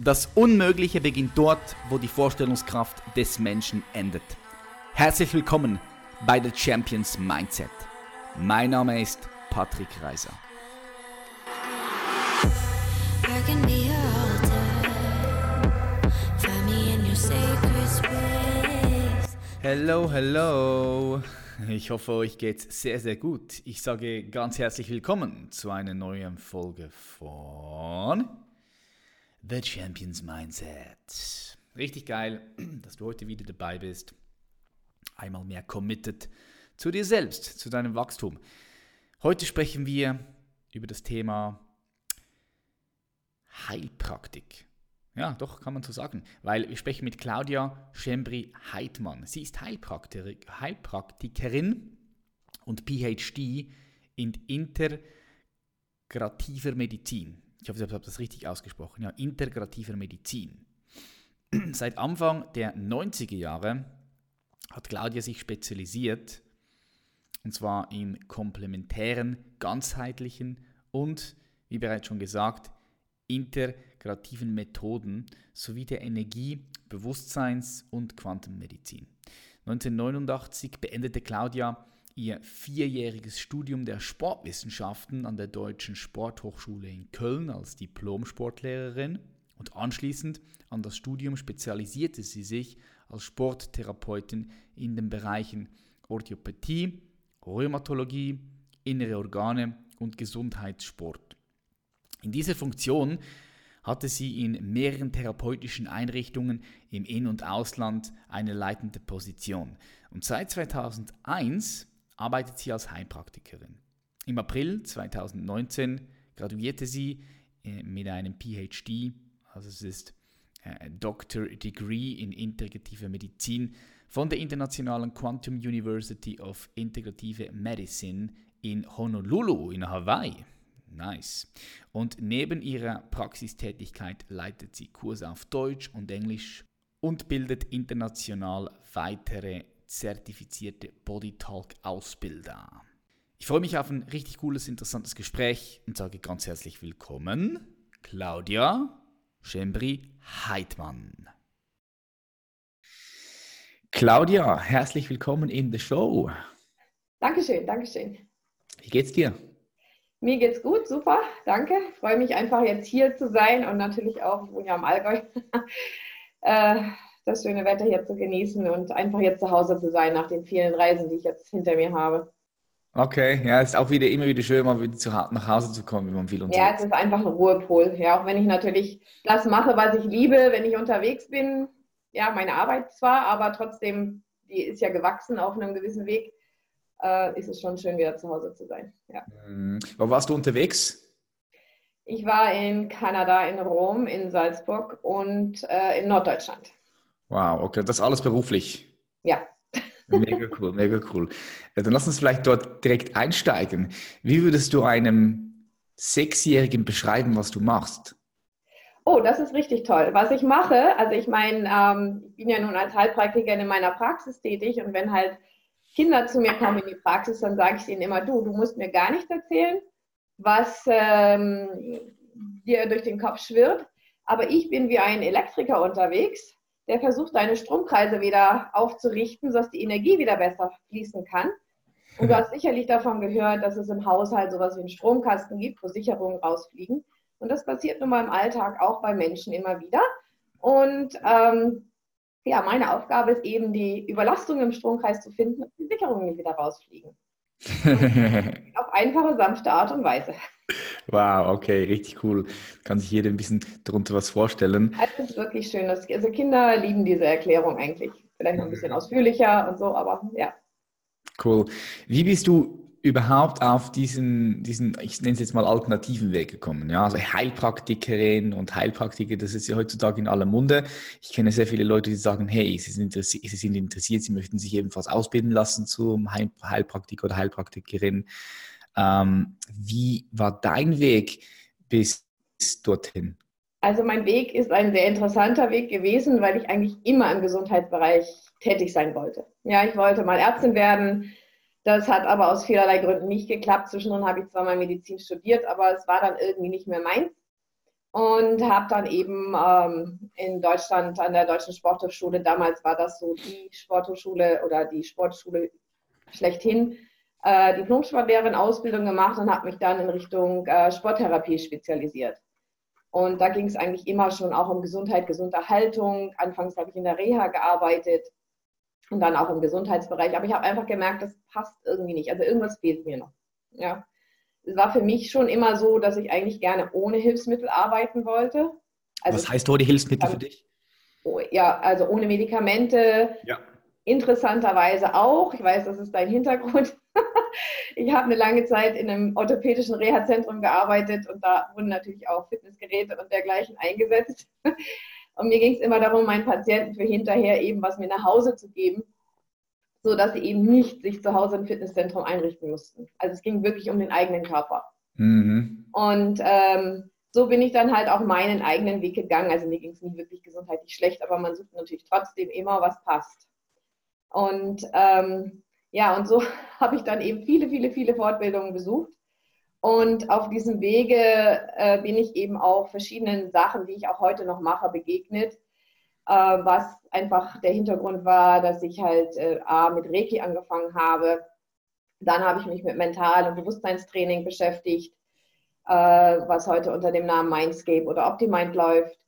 Das Unmögliche beginnt dort, wo die Vorstellungskraft des Menschen endet. Herzlich willkommen bei The Champions Mindset. Mein Name ist Patrick Reiser. Hello, hello. Ich hoffe, euch geht's sehr, sehr gut. Ich sage ganz herzlich willkommen zu einer neuen Folge von The Champions Mindset. Richtig geil, dass du heute wieder dabei bist. Einmal mehr committed zu dir selbst, zu deinem Wachstum. Heute sprechen wir über das Thema Heilpraktik. Ja, doch, kann man so sagen. Weil wir sprechen mit Claudia Schembri-Heidmann. Sie ist Heilpraktikerin und PhD in integrativer Medizin ich hoffe, ich habe das richtig ausgesprochen, ja, integrativer Medizin. Seit Anfang der 90er Jahre hat Claudia sich spezialisiert, und zwar in komplementären, ganzheitlichen und, wie bereits schon gesagt, integrativen Methoden sowie der Energie-, Bewusstseins- und Quantenmedizin. 1989 beendete Claudia ihr vierjähriges Studium der Sportwissenschaften an der Deutschen Sporthochschule in Köln als Diplom-Sportlehrerin und anschließend an das Studium spezialisierte sie sich als Sporttherapeutin in den Bereichen Orthopädie, Rheumatologie, innere Organe und Gesundheitssport. In dieser Funktion hatte sie in mehreren therapeutischen Einrichtungen im In- und Ausland eine leitende Position. Und seit 2001 arbeitet sie als Heilpraktikerin. Im April 2019 graduierte sie äh, mit einem PhD, also es ist äh, Doctor Degree in integrative Medizin von der Internationalen Quantum University of Integrative Medicine in Honolulu in Hawaii. Nice. Und neben ihrer Praxistätigkeit leitet sie Kurse auf Deutsch und Englisch und bildet international weitere zertifizierte Bodytalk-Ausbilder. Ich freue mich auf ein richtig cooles, interessantes Gespräch und sage ganz herzlich willkommen, Claudia Schembri-Heidmann. Claudia, herzlich willkommen in der Show. Dankeschön, Dankeschön. Wie geht's dir? Mir geht's gut, super, danke. Ich freue mich einfach jetzt hier zu sein und natürlich auch, ich wohne ja am Allgäu, äh, das schöne Wetter hier zu genießen und einfach jetzt zu Hause zu sein nach den vielen Reisen, die ich jetzt hinter mir habe. Okay, ja, es ist auch wieder immer wieder schön, mal wieder zu, nach Hause zu kommen, wenn man viel unterwegs ist. Ja, es ist einfach ein Ruhepol. Ja, auch wenn ich natürlich das mache, was ich liebe, wenn ich unterwegs bin. Ja, meine Arbeit zwar, aber trotzdem, die ist ja gewachsen auf einem gewissen Weg. Äh, ist es schon schön, wieder zu Hause zu sein. Ja. Mhm. Wo warst du unterwegs? Ich war in Kanada, in Rom, in Salzburg und äh, in Norddeutschland. Wow, okay, das alles beruflich. Ja. Mega cool, mega cool. Dann lass uns vielleicht dort direkt einsteigen. Wie würdest du einem Sechsjährigen beschreiben, was du machst? Oh, das ist richtig toll. Was ich mache, also ich meine, ähm, ich bin ja nun als Heilpraktiker in meiner Praxis tätig und wenn halt Kinder zu mir kommen in die Praxis, dann sage ich ihnen immer, du, du musst mir gar nichts erzählen, was ähm, dir durch den Kopf schwirrt, aber ich bin wie ein Elektriker unterwegs der versucht, deine Stromkreise wieder aufzurichten, sodass die Energie wieder besser fließen kann. Und du hast sicherlich davon gehört, dass es im Haushalt sowas wie einen Stromkasten gibt, wo Sicherungen rausfliegen. Und das passiert nun mal im Alltag auch bei Menschen immer wieder. Und ähm, ja, meine Aufgabe ist eben, die Überlastung im Stromkreis zu finden und die Sicherungen nicht wieder rausfliegen. Auf einfache, sanfte Art und Weise. Wow, okay, richtig cool. Kann sich jeder ein bisschen darunter was vorstellen. Es ist wirklich schön. also Kinder lieben diese Erklärung eigentlich. Vielleicht noch ein bisschen ausführlicher und so, aber ja. Cool. Wie bist du überhaupt auf diesen, diesen, ich nenne es jetzt mal alternativen Weg gekommen? Ja, also Heilpraktikerin und Heilpraktiker, das ist ja heutzutage in aller Munde. Ich kenne sehr viele Leute, die sagen, hey, sie sind, interessiert, sie sind interessiert, sie möchten sich ebenfalls ausbilden lassen zum Heilpraktiker oder Heilpraktikerin. Ähm, wie war dein Weg bis dorthin? Also mein Weg ist ein sehr interessanter Weg gewesen, weil ich eigentlich immer im Gesundheitsbereich tätig sein wollte. Ja, ich wollte mal Ärztin werden. Das hat aber aus vielerlei Gründen nicht geklappt. Zwischendrin habe ich zwar mal Medizin studiert, aber es war dann irgendwie nicht mehr meins. und habe dann eben ähm, in Deutschland an der Deutschen Sporthochschule, damals war das so die Sporthochschule oder die Sportschule schlechthin, äh, Diplom-Sportlehrerin-Ausbildung gemacht und habe mich dann in Richtung äh, Sporttherapie spezialisiert. Und da ging es eigentlich immer schon auch um Gesundheit, gesunde Haltung. Anfangs habe ich in der Reha gearbeitet und dann auch im Gesundheitsbereich. Aber ich habe einfach gemerkt, das passt irgendwie nicht. Also irgendwas fehlt mir noch. Ja. Es war für mich schon immer so, dass ich eigentlich gerne ohne Hilfsmittel arbeiten wollte. Also Was heißt ohne Hilfsmittel für dich? Oh, ja, also ohne Medikamente. Ja. Interessanterweise auch. Ich weiß, das ist dein Hintergrund. ich habe eine lange Zeit in einem orthopädischen Reha-Zentrum gearbeitet und da wurden natürlich auch Fitnessgeräte und dergleichen eingesetzt. Und mir ging es immer darum, meinen Patienten für hinterher eben was mir nach Hause zu geben, sodass sie eben nicht sich zu Hause im Fitnesszentrum einrichten mussten. Also es ging wirklich um den eigenen Körper. Mhm. Und ähm, so bin ich dann halt auch meinen eigenen Weg gegangen. Also mir ging es nie wirklich gesundheitlich schlecht, aber man sucht natürlich trotzdem immer, was passt. Und ähm, ja, und so habe ich dann eben viele, viele, viele Fortbildungen besucht. Und auf diesem Wege äh, bin ich eben auch verschiedenen Sachen, die ich auch heute noch mache, begegnet. Äh, was einfach der Hintergrund war, dass ich halt äh, A, mit Reiki angefangen habe. Dann habe ich mich mit Mental- und Bewusstseinstraining beschäftigt, äh, was heute unter dem Namen Mindscape oder OptiMind läuft.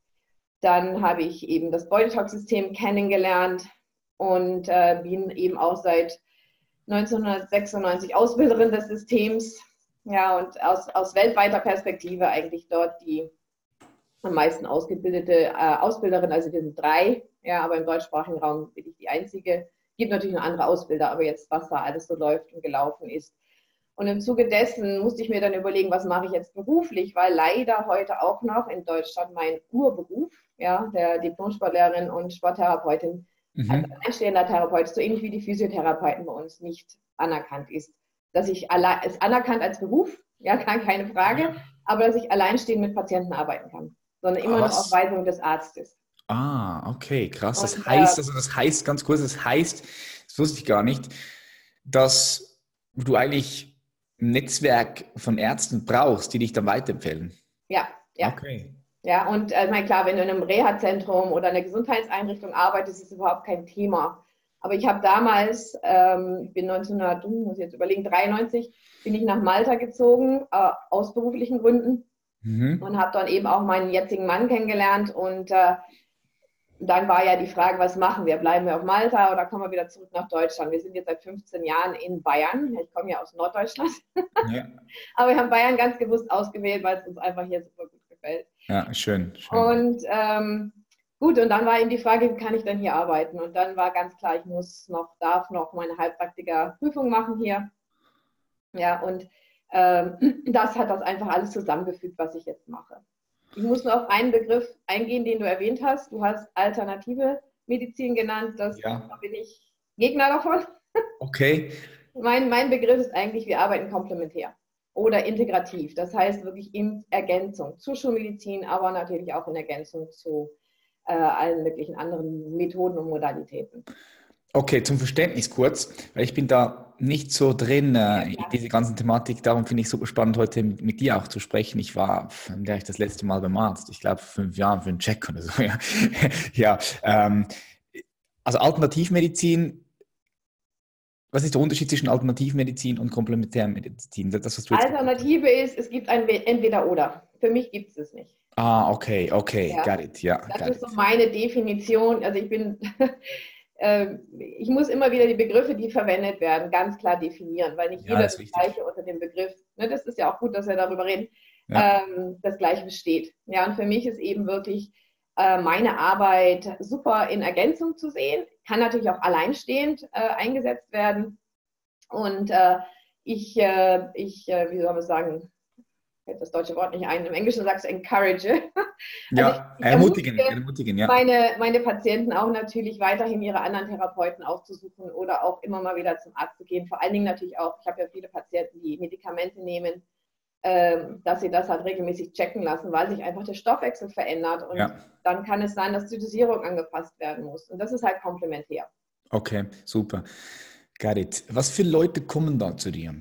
Dann habe ich eben das Body Talk System kennengelernt und äh, bin eben auch seit 1996 Ausbilderin des Systems. Ja, und aus, aus weltweiter Perspektive eigentlich dort die am meisten ausgebildete äh, Ausbilderin. Also wir sind drei, ja, aber im deutschsprachigen Raum bin ich die einzige. Es gibt natürlich noch andere Ausbilder, aber jetzt, was da alles so läuft und gelaufen ist. Und im Zuge dessen musste ich mir dann überlegen, was mache ich jetzt beruflich, weil leider heute auch noch in Deutschland mein Urberuf, ja, der Diplomsportlehrerin und Sporttherapeutin, mhm. als alleinstehender Therapeut, so ähnlich wie die Physiotherapeuten bei uns nicht anerkannt ist. Dass ich allein, ist anerkannt als Beruf, ja, keine Frage, aber dass ich alleinstehend mit Patienten arbeiten kann, sondern immer noch auf Weisung des Arztes. Ah, okay, krass. Das und, heißt, äh, also das heißt ganz kurz, das heißt, das wusste ich gar nicht, dass du eigentlich ein Netzwerk von Ärzten brauchst, die dich dann weiterempfehlen. Ja, ja. Okay. Ja, und äh, mein, klar, wenn du in einem Reha-Zentrum oder einer Gesundheitseinrichtung arbeitest, ist es überhaupt kein Thema. Aber ich habe damals, ähm, ich bin 1900, muss ich jetzt überlegen, 93, bin ich nach Malta gezogen, äh, aus beruflichen Gründen. Mhm. Und habe dann eben auch meinen jetzigen Mann kennengelernt. Und äh, dann war ja die Frage, was machen wir? Bleiben wir auf Malta oder kommen wir wieder zurück nach Deutschland? Wir sind jetzt seit 15 Jahren in Bayern. Ich komme ja aus Norddeutschland. Ja. Aber wir haben Bayern ganz bewusst ausgewählt, weil es uns einfach hier super gut gefällt. Ja, schön. schön. Und ähm, gut, und dann war eben die Frage, wie kann ich denn hier arbeiten? Und dann war ganz klar, ich muss noch, darf noch meine Heilpraktiker-Prüfung machen hier. Ja, und ähm, das hat das einfach alles zusammengefügt, was ich jetzt mache. Ich muss nur auf einen Begriff eingehen, den du erwähnt hast. Du hast alternative Medizin genannt. Das ja. da bin ich Gegner davon. Okay. mein, mein Begriff ist eigentlich, wir arbeiten komplementär oder integrativ. Das heißt wirklich in Ergänzung zur Schulmedizin, aber natürlich auch in Ergänzung zu äh, allen möglichen anderen Methoden und Modalitäten. Okay, zum Verständnis kurz, weil ich bin da nicht so drin äh, in diese ganzen Thematik. Darum finde ich super spannend, heute mit, mit, dir auch zu sprechen. Ich war ich das letzte Mal beim Arzt, ich glaube, fünf Jahren für einen Check oder so. Ja, ja ähm, also Alternativmedizin was ist der Unterschied zwischen Alternativmedizin und Komplementärmedizin? Das, Alternative ist, es gibt ein Entweder-Oder. Für mich gibt es es nicht. Ah, okay, okay, ja. got it, ja. Das ist so meine Definition. Also ich bin, äh, ich muss immer wieder die Begriffe, die verwendet werden, ganz klar definieren, weil nicht ja, jeder das, das Gleiche unter dem Begriff, ne, das ist ja auch gut, dass wir darüber reden, ja. ähm, das Gleiche besteht. Ja, und für mich ist eben wirklich äh, meine Arbeit super in Ergänzung zu sehen kann natürlich auch alleinstehend äh, eingesetzt werden. Und äh, ich, äh, ich äh, wie soll man sagen, fällt das deutsche Wort nicht ein, im Englischen sagst du encourage. Also ja, ich, ich ermutigen, ermutigen ja. Meine, meine Patienten auch natürlich weiterhin ihre anderen Therapeuten aufzusuchen oder auch immer mal wieder zum Arzt zu gehen. Vor allen Dingen natürlich auch, ich habe ja viele Patienten, die Medikamente nehmen, ähm, dass sie das halt regelmäßig checken lassen, weil sich einfach der Stoffwechsel verändert und ja. dann kann es sein, dass die Dosierung angepasst werden muss. Und das ist halt komplementär. Okay, super. Got it. Was für Leute kommen da zu dir?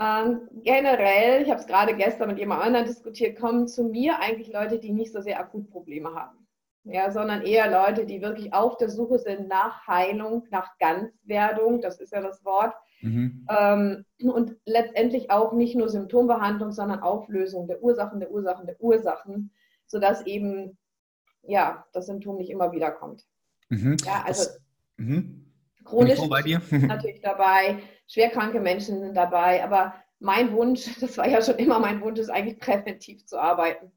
Ähm, generell, ich habe es gerade gestern mit jemand anderem diskutiert, kommen zu mir eigentlich Leute, die nicht so sehr akut Probleme haben. Ja, sondern eher Leute, die wirklich auf der Suche sind nach Heilung, nach Ganzwerdung, das ist ja das Wort. Mhm. Ähm, und letztendlich auch nicht nur Symptombehandlung, sondern Auflösung der Ursachen, der Ursachen, der Ursachen, sodass eben ja, das Symptom nicht immer wieder kommt. Mhm. Ja, also das, chronisch ist natürlich dabei, schwerkranke Menschen sind dabei, aber mein Wunsch, das war ja schon immer mein Wunsch, ist eigentlich präventiv zu arbeiten.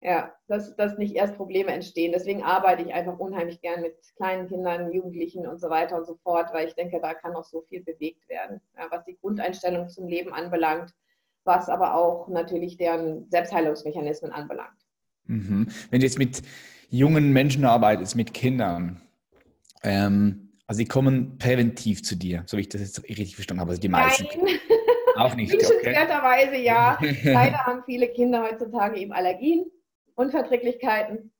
Ja, dass, dass nicht erst Probleme entstehen. Deswegen arbeite ich einfach unheimlich gern mit kleinen Kindern, Jugendlichen und so weiter und so fort, weil ich denke, da kann noch so viel bewegt werden, ja, was die Grundeinstellung zum Leben anbelangt, was aber auch natürlich deren Selbstheilungsmechanismen anbelangt. Mhm. Wenn du jetzt mit jungen Menschen arbeitest, mit Kindern, ähm, also die kommen präventiv zu dir, so wie ich das jetzt richtig verstanden habe, also die meisten. Nein. Auch nicht. Wünschenswerterweise okay. ja. Leider haben viele Kinder heutzutage eben Allergien, Unverträglichkeiten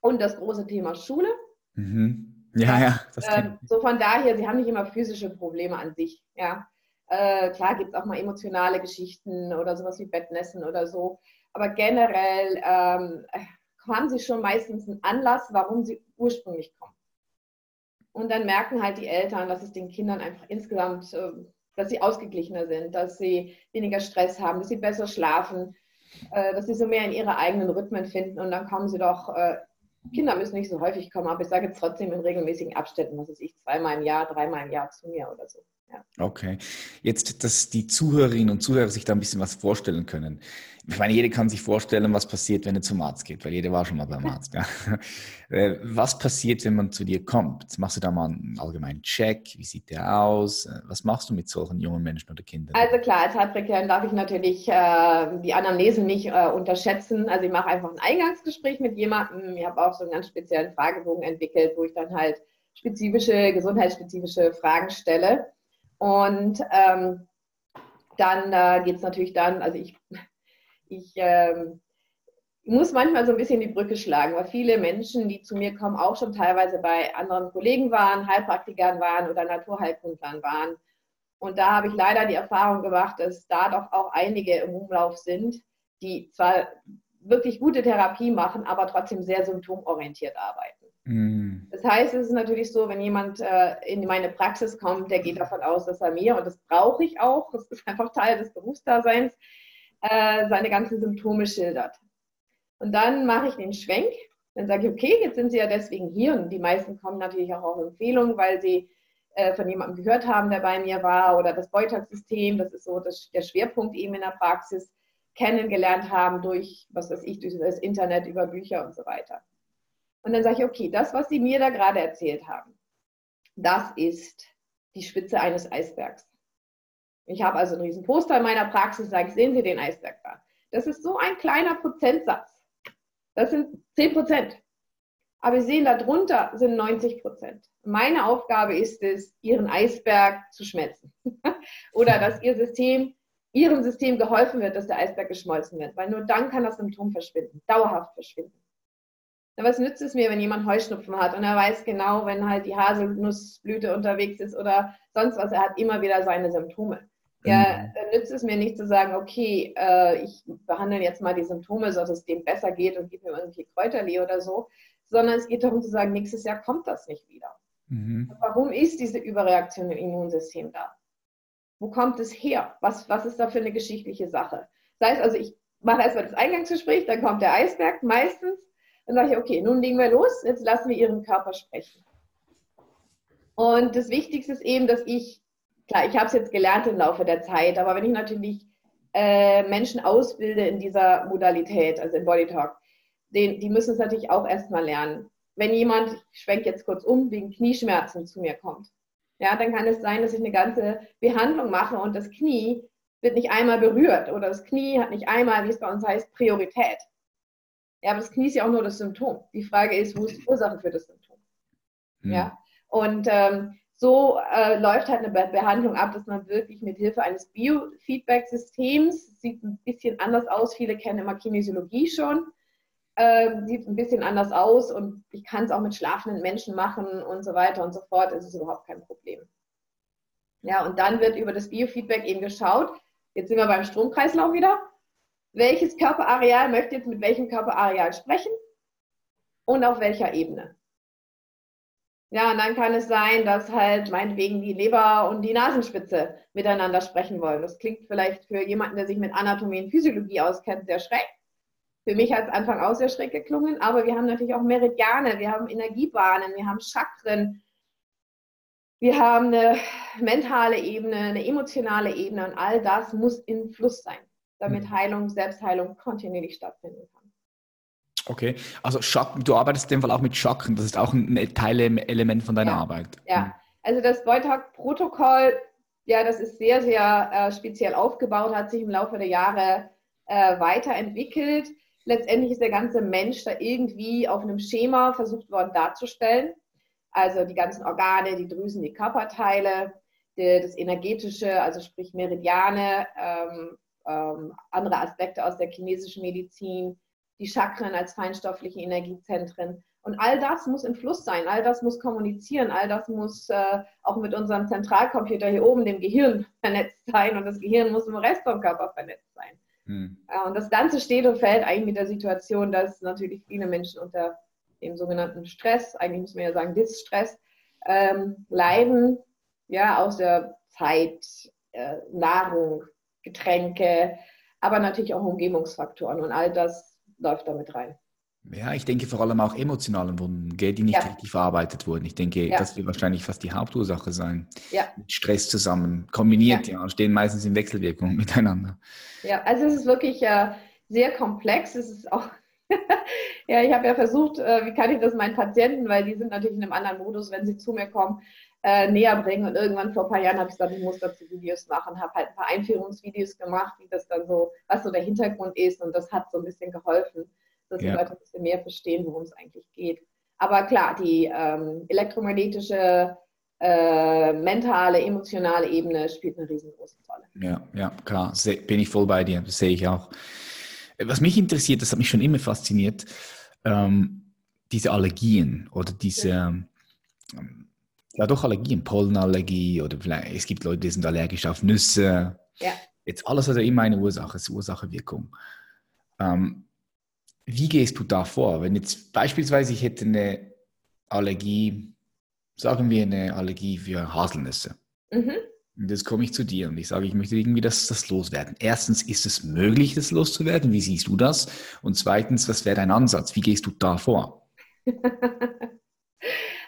und das große Thema Schule. Mhm. Ja, ja. Ähm, so von daher, sie haben nicht immer physische Probleme an sich. Ja. Äh, klar gibt es auch mal emotionale Geschichten oder sowas wie Bettnässen oder so. Aber generell ähm, haben sie schon meistens einen Anlass, warum sie ursprünglich kommen. Und dann merken halt die Eltern, dass es den Kindern einfach insgesamt, äh, dass sie ausgeglichener sind, dass sie weniger Stress haben, dass sie besser schlafen, äh, dass sie so mehr in ihre eigenen Rhythmen finden. Und dann kommen sie doch, äh, Kinder müssen nicht so häufig kommen, aber ich sage trotzdem in regelmäßigen Abständen, was weiß ich, zweimal im Jahr, dreimal im Jahr zu mir oder so. Ja. Okay. Jetzt, dass die Zuhörerinnen und Zuhörer sich da ein bisschen was vorstellen können. Ich meine, jeder kann sich vorstellen, was passiert, wenn er zum Arzt geht, weil jeder war schon mal beim Arzt. Ja. Äh, was passiert, wenn man zu dir kommt? Machst du da mal einen allgemeinen Check? Wie sieht der aus? Äh, was machst du mit solchen jungen Menschen oder Kindern? Also klar, als Heilpraktikerin darf ich natürlich äh, die Anamnese nicht äh, unterschätzen. Also ich mache einfach ein Eingangsgespräch mit jemandem. Ich habe auch so einen ganz speziellen Fragebogen entwickelt, wo ich dann halt spezifische, gesundheitsspezifische Fragen stelle. Und ähm, dann äh, geht es natürlich dann, also ich, ich ähm, muss manchmal so ein bisschen die Brücke schlagen, weil viele Menschen, die zu mir kommen, auch schon teilweise bei anderen Kollegen waren, Heilpraktikern waren oder Naturheilkundlern waren. Und da habe ich leider die Erfahrung gemacht, dass da doch auch einige im Umlauf sind, die zwar wirklich gute Therapie machen, aber trotzdem sehr symptomorientiert arbeiten. Mhm. Das heißt, es ist natürlich so, wenn jemand äh, in meine Praxis kommt, der geht davon aus, dass er mir, und das brauche ich auch, das ist einfach Teil des Berufsdaseins, äh, seine ganzen Symptome schildert. Und dann mache ich den Schwenk, dann sage ich, okay, jetzt sind Sie ja deswegen hier. Und die meisten kommen natürlich auch auf Empfehlungen, weil sie äh, von jemandem gehört haben, der bei mir war, oder das Beutak-System, das ist so das, der Schwerpunkt eben in der Praxis, kennengelernt haben durch, was weiß ich, durch das Internet, über Bücher und so weiter. Und dann sage ich, okay, das, was Sie mir da gerade erzählt haben, das ist die Spitze eines Eisbergs. Ich habe also einen riesen Poster in meiner Praxis, sage ich, sehen Sie den Eisberg da. Das ist so ein kleiner Prozentsatz. Das sind 10 Prozent. Aber Sie sehen, darunter sind 90 Prozent. Meine Aufgabe ist es, Ihren Eisberg zu schmelzen. Oder dass Ihr System, Ihrem System geholfen wird, dass der Eisberg geschmolzen wird. Weil nur dann kann das Symptom verschwinden, dauerhaft verschwinden. Was nützt es mir, wenn jemand Heuschnupfen hat und er weiß genau, wenn halt die Haselnussblüte unterwegs ist oder sonst was, er hat immer wieder seine Symptome. Ja, mhm. dann nützt es mir nicht zu sagen, okay, äh, ich behandle jetzt mal die Symptome, so dass es dem besser geht und gebe mir irgendwie Kräuterlee oder so, sondern es geht darum zu sagen, nächstes Jahr kommt das nicht wieder. Mhm. Warum ist diese Überreaktion im Immunsystem da? Wo kommt es her? Was, was ist da für eine geschichtliche Sache? Das heißt also, ich mache erstmal das Eingangsgespräch, dann kommt der Eisberg meistens dann sage ich, okay, nun legen wir los, jetzt lassen wir Ihren Körper sprechen. Und das Wichtigste ist eben, dass ich, klar, ich habe es jetzt gelernt im Laufe der Zeit, aber wenn ich natürlich äh, Menschen ausbilde in dieser Modalität, also im Body Talk, den, die müssen es natürlich auch erstmal lernen. Wenn jemand, ich schwenke jetzt kurz um, wegen Knieschmerzen zu mir kommt, ja, dann kann es sein, dass ich eine ganze Behandlung mache und das Knie wird nicht einmal berührt oder das Knie hat nicht einmal, wie es bei uns heißt, Priorität. Ja, aber das Knie ist ja auch nur das Symptom. Die Frage ist, wo ist die Ursache für das Symptom? Hm. Ja, und ähm, so äh, läuft halt eine Be Behandlung ab, dass man wirklich mit Hilfe eines Biofeedback-Systems, sieht ein bisschen anders aus, viele kennen immer Kinesiologie schon, äh, sieht ein bisschen anders aus und ich kann es auch mit schlafenden Menschen machen und so weiter und so fort, das ist überhaupt kein Problem. Ja, und dann wird über das Biofeedback eben geschaut, Jetzt sind wir beim Stromkreislauf wieder. Welches Körperareal möchte jetzt mit welchem Körperareal sprechen und auf welcher Ebene? Ja, und dann kann es sein, dass halt meinetwegen die Leber und die Nasenspitze miteinander sprechen wollen. Das klingt vielleicht für jemanden, der sich mit Anatomie und Physiologie auskennt, sehr schräg. Für mich hat es Anfang auch sehr schräg geklungen, aber wir haben natürlich auch Meridiane, wir haben Energiebahnen, wir haben Chakren, wir haben eine mentale Ebene, eine emotionale Ebene und all das muss in Fluss sein, damit mhm. Heilung, Selbstheilung kontinuierlich stattfinden kann. Okay, also Chakren, du arbeitest in dem Fall auch mit Chakren, das ist auch ein Teilelement von deiner ja. Arbeit. Ja, mhm. also das Wojtak-Protokoll, ja, das ist sehr, sehr äh, speziell aufgebaut, hat sich im Laufe der Jahre äh, weiterentwickelt. Letztendlich ist der ganze Mensch da irgendwie auf einem Schema versucht worden darzustellen. Also die ganzen Organe, die Drüsen, die Körperteile, die, das Energetische, also sprich Meridiane, ähm, ähm, andere Aspekte aus der chinesischen Medizin, die Chakren als feinstoffliche Energiezentren. Und all das muss im Fluss sein, all das muss kommunizieren, all das muss äh, auch mit unserem Zentralcomputer hier oben, dem Gehirn, vernetzt sein und das Gehirn muss im Rest vom Körper vernetzt sein. Hm. Äh, und das Ganze steht und fällt eigentlich mit der Situation, dass natürlich viele Menschen unter dem sogenannten Stress, eigentlich muss man ja sagen Distress, ähm, leiden, ja, aus der Zeit, äh, Nahrung, Getränke, aber natürlich auch Umgebungsfaktoren und all das läuft damit rein. Ja, ich denke vor allem auch emotionalen Wunden, die nicht ja. richtig verarbeitet wurden. Ich denke, ja. das wird wahrscheinlich fast die Hauptursache sein. Ja. Mit Stress zusammen, kombiniert, ja, und stehen meistens in Wechselwirkung miteinander. Ja, also es ist wirklich äh, sehr komplex. Es ist auch ja, ich habe ja versucht, äh, wie kann ich das meinen Patienten, weil die sind natürlich in einem anderen Modus, wenn sie zu mir kommen, äh, näher bringen. Und irgendwann vor ein paar Jahren habe ich gesagt, ich muss dazu Videos machen, habe halt ein paar Einführungsvideos gemacht, wie das dann so, was so der Hintergrund ist. Und das hat so ein bisschen geholfen, dass ja. die Leute ein bisschen mehr verstehen, worum es eigentlich geht. Aber klar, die ähm, elektromagnetische, äh, mentale, emotionale Ebene spielt eine riesengroße Rolle. Ja, ja, klar, bin ich voll bei dir, das sehe ich auch. Was mich interessiert, das hat mich schon immer fasziniert, ähm, diese Allergien oder diese, ähm, ja doch Allergien, Pollenallergie oder vielleicht, es gibt Leute, die sind allergisch auf Nüsse. Ja. Jetzt alles hat ja immer eine Ursache, es ist Ursache-Wirkung. Ähm, wie gehst du da vor? Wenn jetzt beispielsweise ich hätte eine Allergie, sagen wir eine Allergie für Haselnüsse. Mhm. Und jetzt komme ich zu dir und ich sage, ich möchte irgendwie das, das loswerden. Erstens, ist es möglich, das loszuwerden? Wie siehst du das? Und zweitens, was wäre dein Ansatz? Wie gehst du da vor?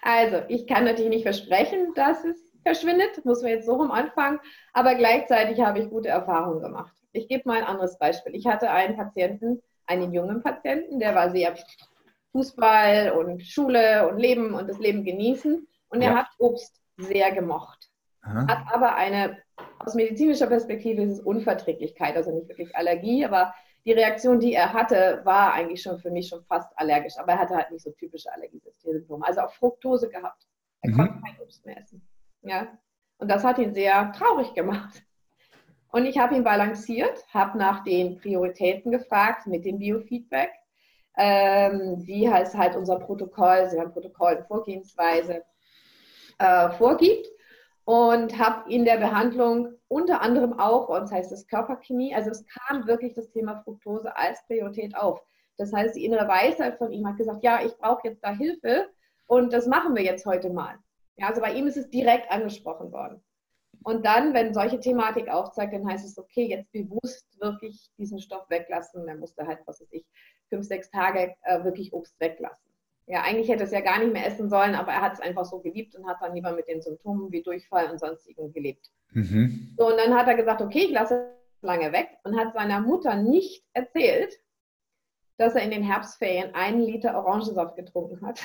also, ich kann natürlich nicht versprechen, dass es verschwindet, muss man jetzt so rum anfangen, aber gleichzeitig habe ich gute Erfahrungen gemacht. Ich gebe mal ein anderes Beispiel. Ich hatte einen Patienten, einen jungen Patienten, der war sehr Fußball und Schule und Leben und das Leben genießen und er hat Obst sehr gemocht. Aha. Hat aber eine, aus medizinischer Perspektive ist es Unverträglichkeit, also nicht wirklich Allergie, aber die Reaktion, die er hatte, war eigentlich schon für mich schon fast allergisch, aber er hatte halt nicht so typische Allergiesymptome. Also auch Fructose gehabt. Er mhm. konnte kein Obst mehr essen. Ja? Und das hat ihn sehr traurig gemacht. Und ich habe ihn balanciert, habe nach den Prioritäten gefragt mit dem Biofeedback. Ähm, wie heißt halt unser Protokoll, sie haben Protokoll, Vorgehensweise äh, vorgibt und habe in der Behandlung unter anderem auch, und das heißt das Körperchemie, also es kam wirklich das Thema Fructose als Priorität auf. Das heißt, die innere Weisheit von ihm hat gesagt, ja, ich brauche jetzt da Hilfe und das machen wir jetzt heute mal. Ja, also bei ihm ist es direkt angesprochen worden. Und dann, wenn solche Thematik aufzeigt, dann heißt es, okay, jetzt bewusst wirklich diesen Stoff weglassen. Dann musste halt, was weiß ich, fünf, sechs Tage äh, wirklich Obst weglassen ja, eigentlich hätte es ja gar nicht mehr essen sollen, aber er hat es einfach so geliebt und hat dann lieber mit den Symptomen wie Durchfall und sonstigen gelebt. Mhm. So, und dann hat er gesagt, okay, ich lasse es lange weg und hat seiner Mutter nicht erzählt, dass er in den Herbstferien einen Liter Orangensaft getrunken hat.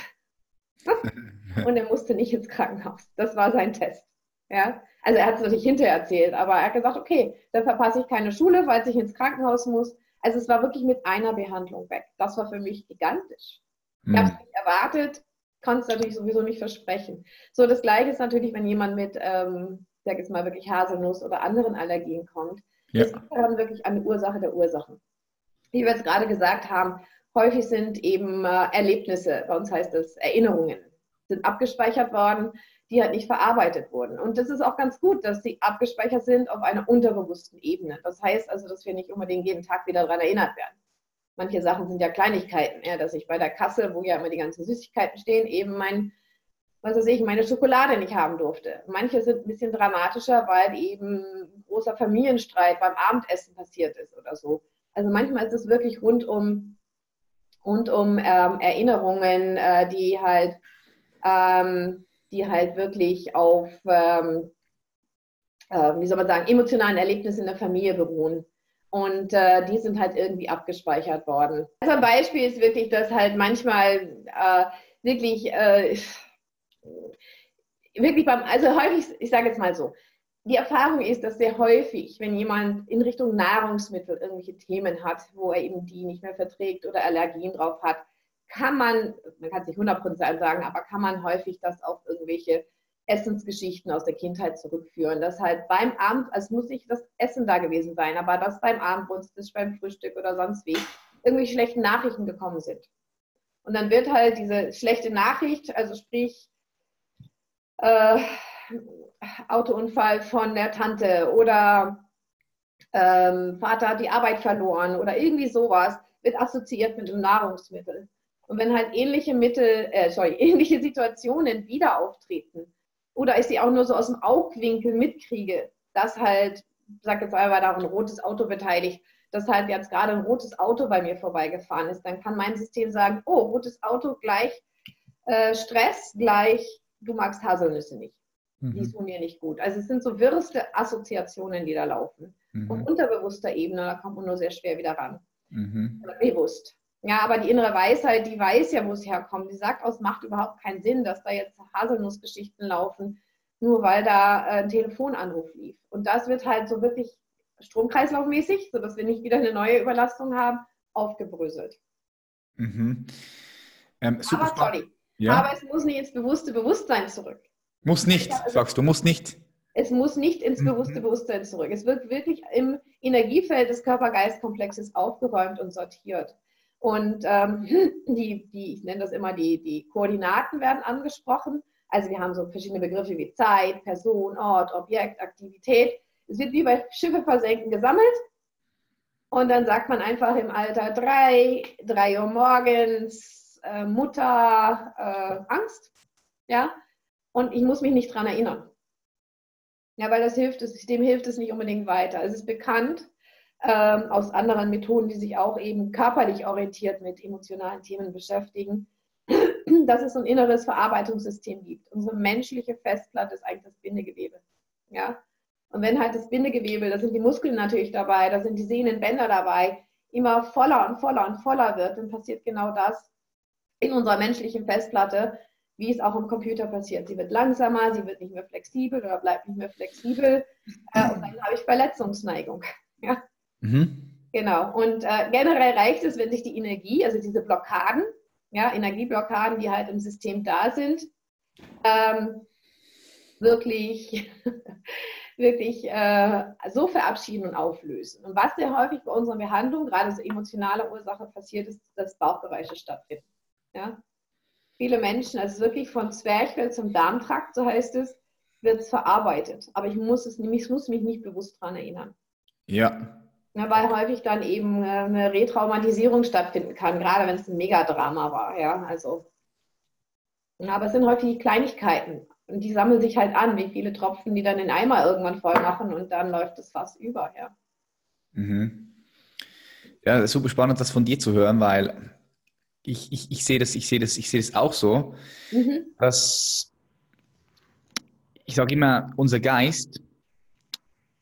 und er musste nicht ins Krankenhaus. Das war sein Test. Ja? Also er hat es natürlich hinterher erzählt, aber er hat gesagt, okay, dann verpasse ich keine Schule, falls ich ins Krankenhaus muss. Also es war wirklich mit einer Behandlung weg. Das war für mich gigantisch. Ich habe es hm. nicht erwartet, kann es natürlich sowieso nicht versprechen. So, das Gleiche ist natürlich, wenn jemand mit, ähm, sag jetzt mal wirklich Haselnuss oder anderen Allergien kommt. Ja. Das ist dann wirklich eine Ursache der Ursachen. Wie wir es gerade gesagt haben, häufig sind eben äh, Erlebnisse, bei uns heißt das Erinnerungen, sind abgespeichert worden, die halt nicht verarbeitet wurden. Und das ist auch ganz gut, dass sie abgespeichert sind auf einer unterbewussten Ebene. Das heißt also, dass wir nicht unbedingt jeden Tag wieder daran erinnert werden. Manche Sachen sind ja Kleinigkeiten, ja, dass ich bei der Kasse, wo ja immer die ganzen Süßigkeiten stehen, eben mein, was weiß ich, meine Schokolade nicht haben durfte. Manche sind ein bisschen dramatischer, weil eben ein großer Familienstreit beim Abendessen passiert ist oder so. Also manchmal ist es wirklich rund um, rund um ähm, Erinnerungen, äh, die halt ähm, die halt wirklich auf, ähm, äh, wie soll man sagen, emotionalen Erlebnissen in der Familie beruhen. Und äh, die sind halt irgendwie abgespeichert worden. Also ein Beispiel ist wirklich, dass halt manchmal äh, wirklich, äh, wirklich beim, also häufig, ich sage jetzt mal so, die Erfahrung ist, dass sehr häufig, wenn jemand in Richtung Nahrungsmittel irgendwelche Themen hat, wo er eben die nicht mehr verträgt oder Allergien drauf hat, kann man, man kann es nicht 100% sagen, aber kann man häufig das auf irgendwelche Essensgeschichten aus der Kindheit zurückführen. Das halt beim Abend, also muss nicht das Essen da gewesen sein, aber dass beim Abendbrunst, das beim Frühstück oder sonst wie, irgendwelche schlechten Nachrichten gekommen sind. Und dann wird halt diese schlechte Nachricht, also sprich äh, Autounfall von der Tante oder ähm, Vater hat die Arbeit verloren oder irgendwie sowas, wird assoziiert mit einem Nahrungsmittel. Und wenn halt ähnliche Mittel, äh, sorry, ähnliche Situationen wieder auftreten, oder ich sie auch nur so aus dem Augwinkel mitkriege, dass halt, ich sag jetzt einmal, da ein rotes Auto beteiligt, dass halt jetzt gerade ein rotes Auto bei mir vorbeigefahren ist, dann kann mein System sagen, oh, rotes Auto gleich äh, Stress, gleich du magst Haselnüsse nicht. Mhm. Die tun mir nicht gut. Also es sind so wirrste Assoziationen, die da laufen. Mhm. Auf unterbewusster Ebene, da kommt man nur sehr schwer wieder ran. Mhm. Bewusst. Ja, aber die innere Weisheit, die weiß ja, wo es herkommt. Die sagt, es macht überhaupt keinen Sinn, dass da jetzt Haselnussgeschichten laufen, nur weil da äh, ein Telefonanruf lief. Und das wird halt so wirklich stromkreislaufmäßig, sodass wir nicht wieder eine neue Überlastung haben, aufgebröselt. Mhm. Ähm, aber sorry, ja. aber es muss nicht ins bewusste Bewusstsein zurück. Muss nicht, also, sagst du, muss nicht. Es muss nicht ins mhm. bewusste mhm. Bewusstsein zurück. Es wird wirklich im Energiefeld des Körper-Geist-Komplexes aufgeräumt und sortiert. Und ähm, die, die, ich nenne das immer, die, die Koordinaten werden angesprochen. Also wir haben so verschiedene Begriffe wie Zeit, Person, Ort, Objekt, Aktivität. Es wird wie bei Schiffe versenken gesammelt. Und dann sagt man einfach im Alter drei, drei Uhr morgens, äh, Mutter, äh, Angst. Ja, und ich muss mich nicht dran erinnern. Ja, weil das hilft, das System hilft es nicht unbedingt weiter. Es ist bekannt, ähm, aus anderen Methoden, die sich auch eben körperlich orientiert mit emotionalen Themen beschäftigen, dass es ein inneres Verarbeitungssystem gibt. Unsere menschliche Festplatte ist eigentlich das Bindegewebe. Ja? Und wenn halt das Bindegewebe, da sind die Muskeln natürlich dabei, da sind die Sehnenbänder dabei, immer voller und voller und voller wird, dann passiert genau das in unserer menschlichen Festplatte, wie es auch im Computer passiert. Sie wird langsamer, sie wird nicht mehr flexibel oder bleibt nicht mehr flexibel äh, und dann habe ich Verletzungsneigung. Ja? Mhm. Genau. Und äh, generell reicht es, wenn sich die Energie, also diese Blockaden, ja, Energieblockaden, die halt im System da sind, ähm, wirklich, wirklich äh, so verabschieden und auflösen. Und was sehr häufig bei unserer Behandlung, gerade so emotionale Ursache passiert, ist, dass Bauchgeräusche stattfinden. Ja? Viele Menschen, also wirklich von Zwerchfell zum Darmtrakt, so heißt es, wird es verarbeitet. Aber ich muss, es, ich muss mich nicht bewusst daran erinnern. Ja. Ja, weil häufig dann eben äh, eine Retraumatisierung stattfinden kann, gerade wenn es ein Megadrama war. Ja, also. aber es sind häufig Kleinigkeiten und die sammeln sich halt an, wie viele Tropfen die dann den Eimer irgendwann voll machen und dann läuft das Fass über. Ja. Mhm. Ja, super spannend, das von dir zu hören, weil ich, ich, ich sehe das, ich sehe das, ich sehe das auch so, mhm. dass ich sage immer, unser Geist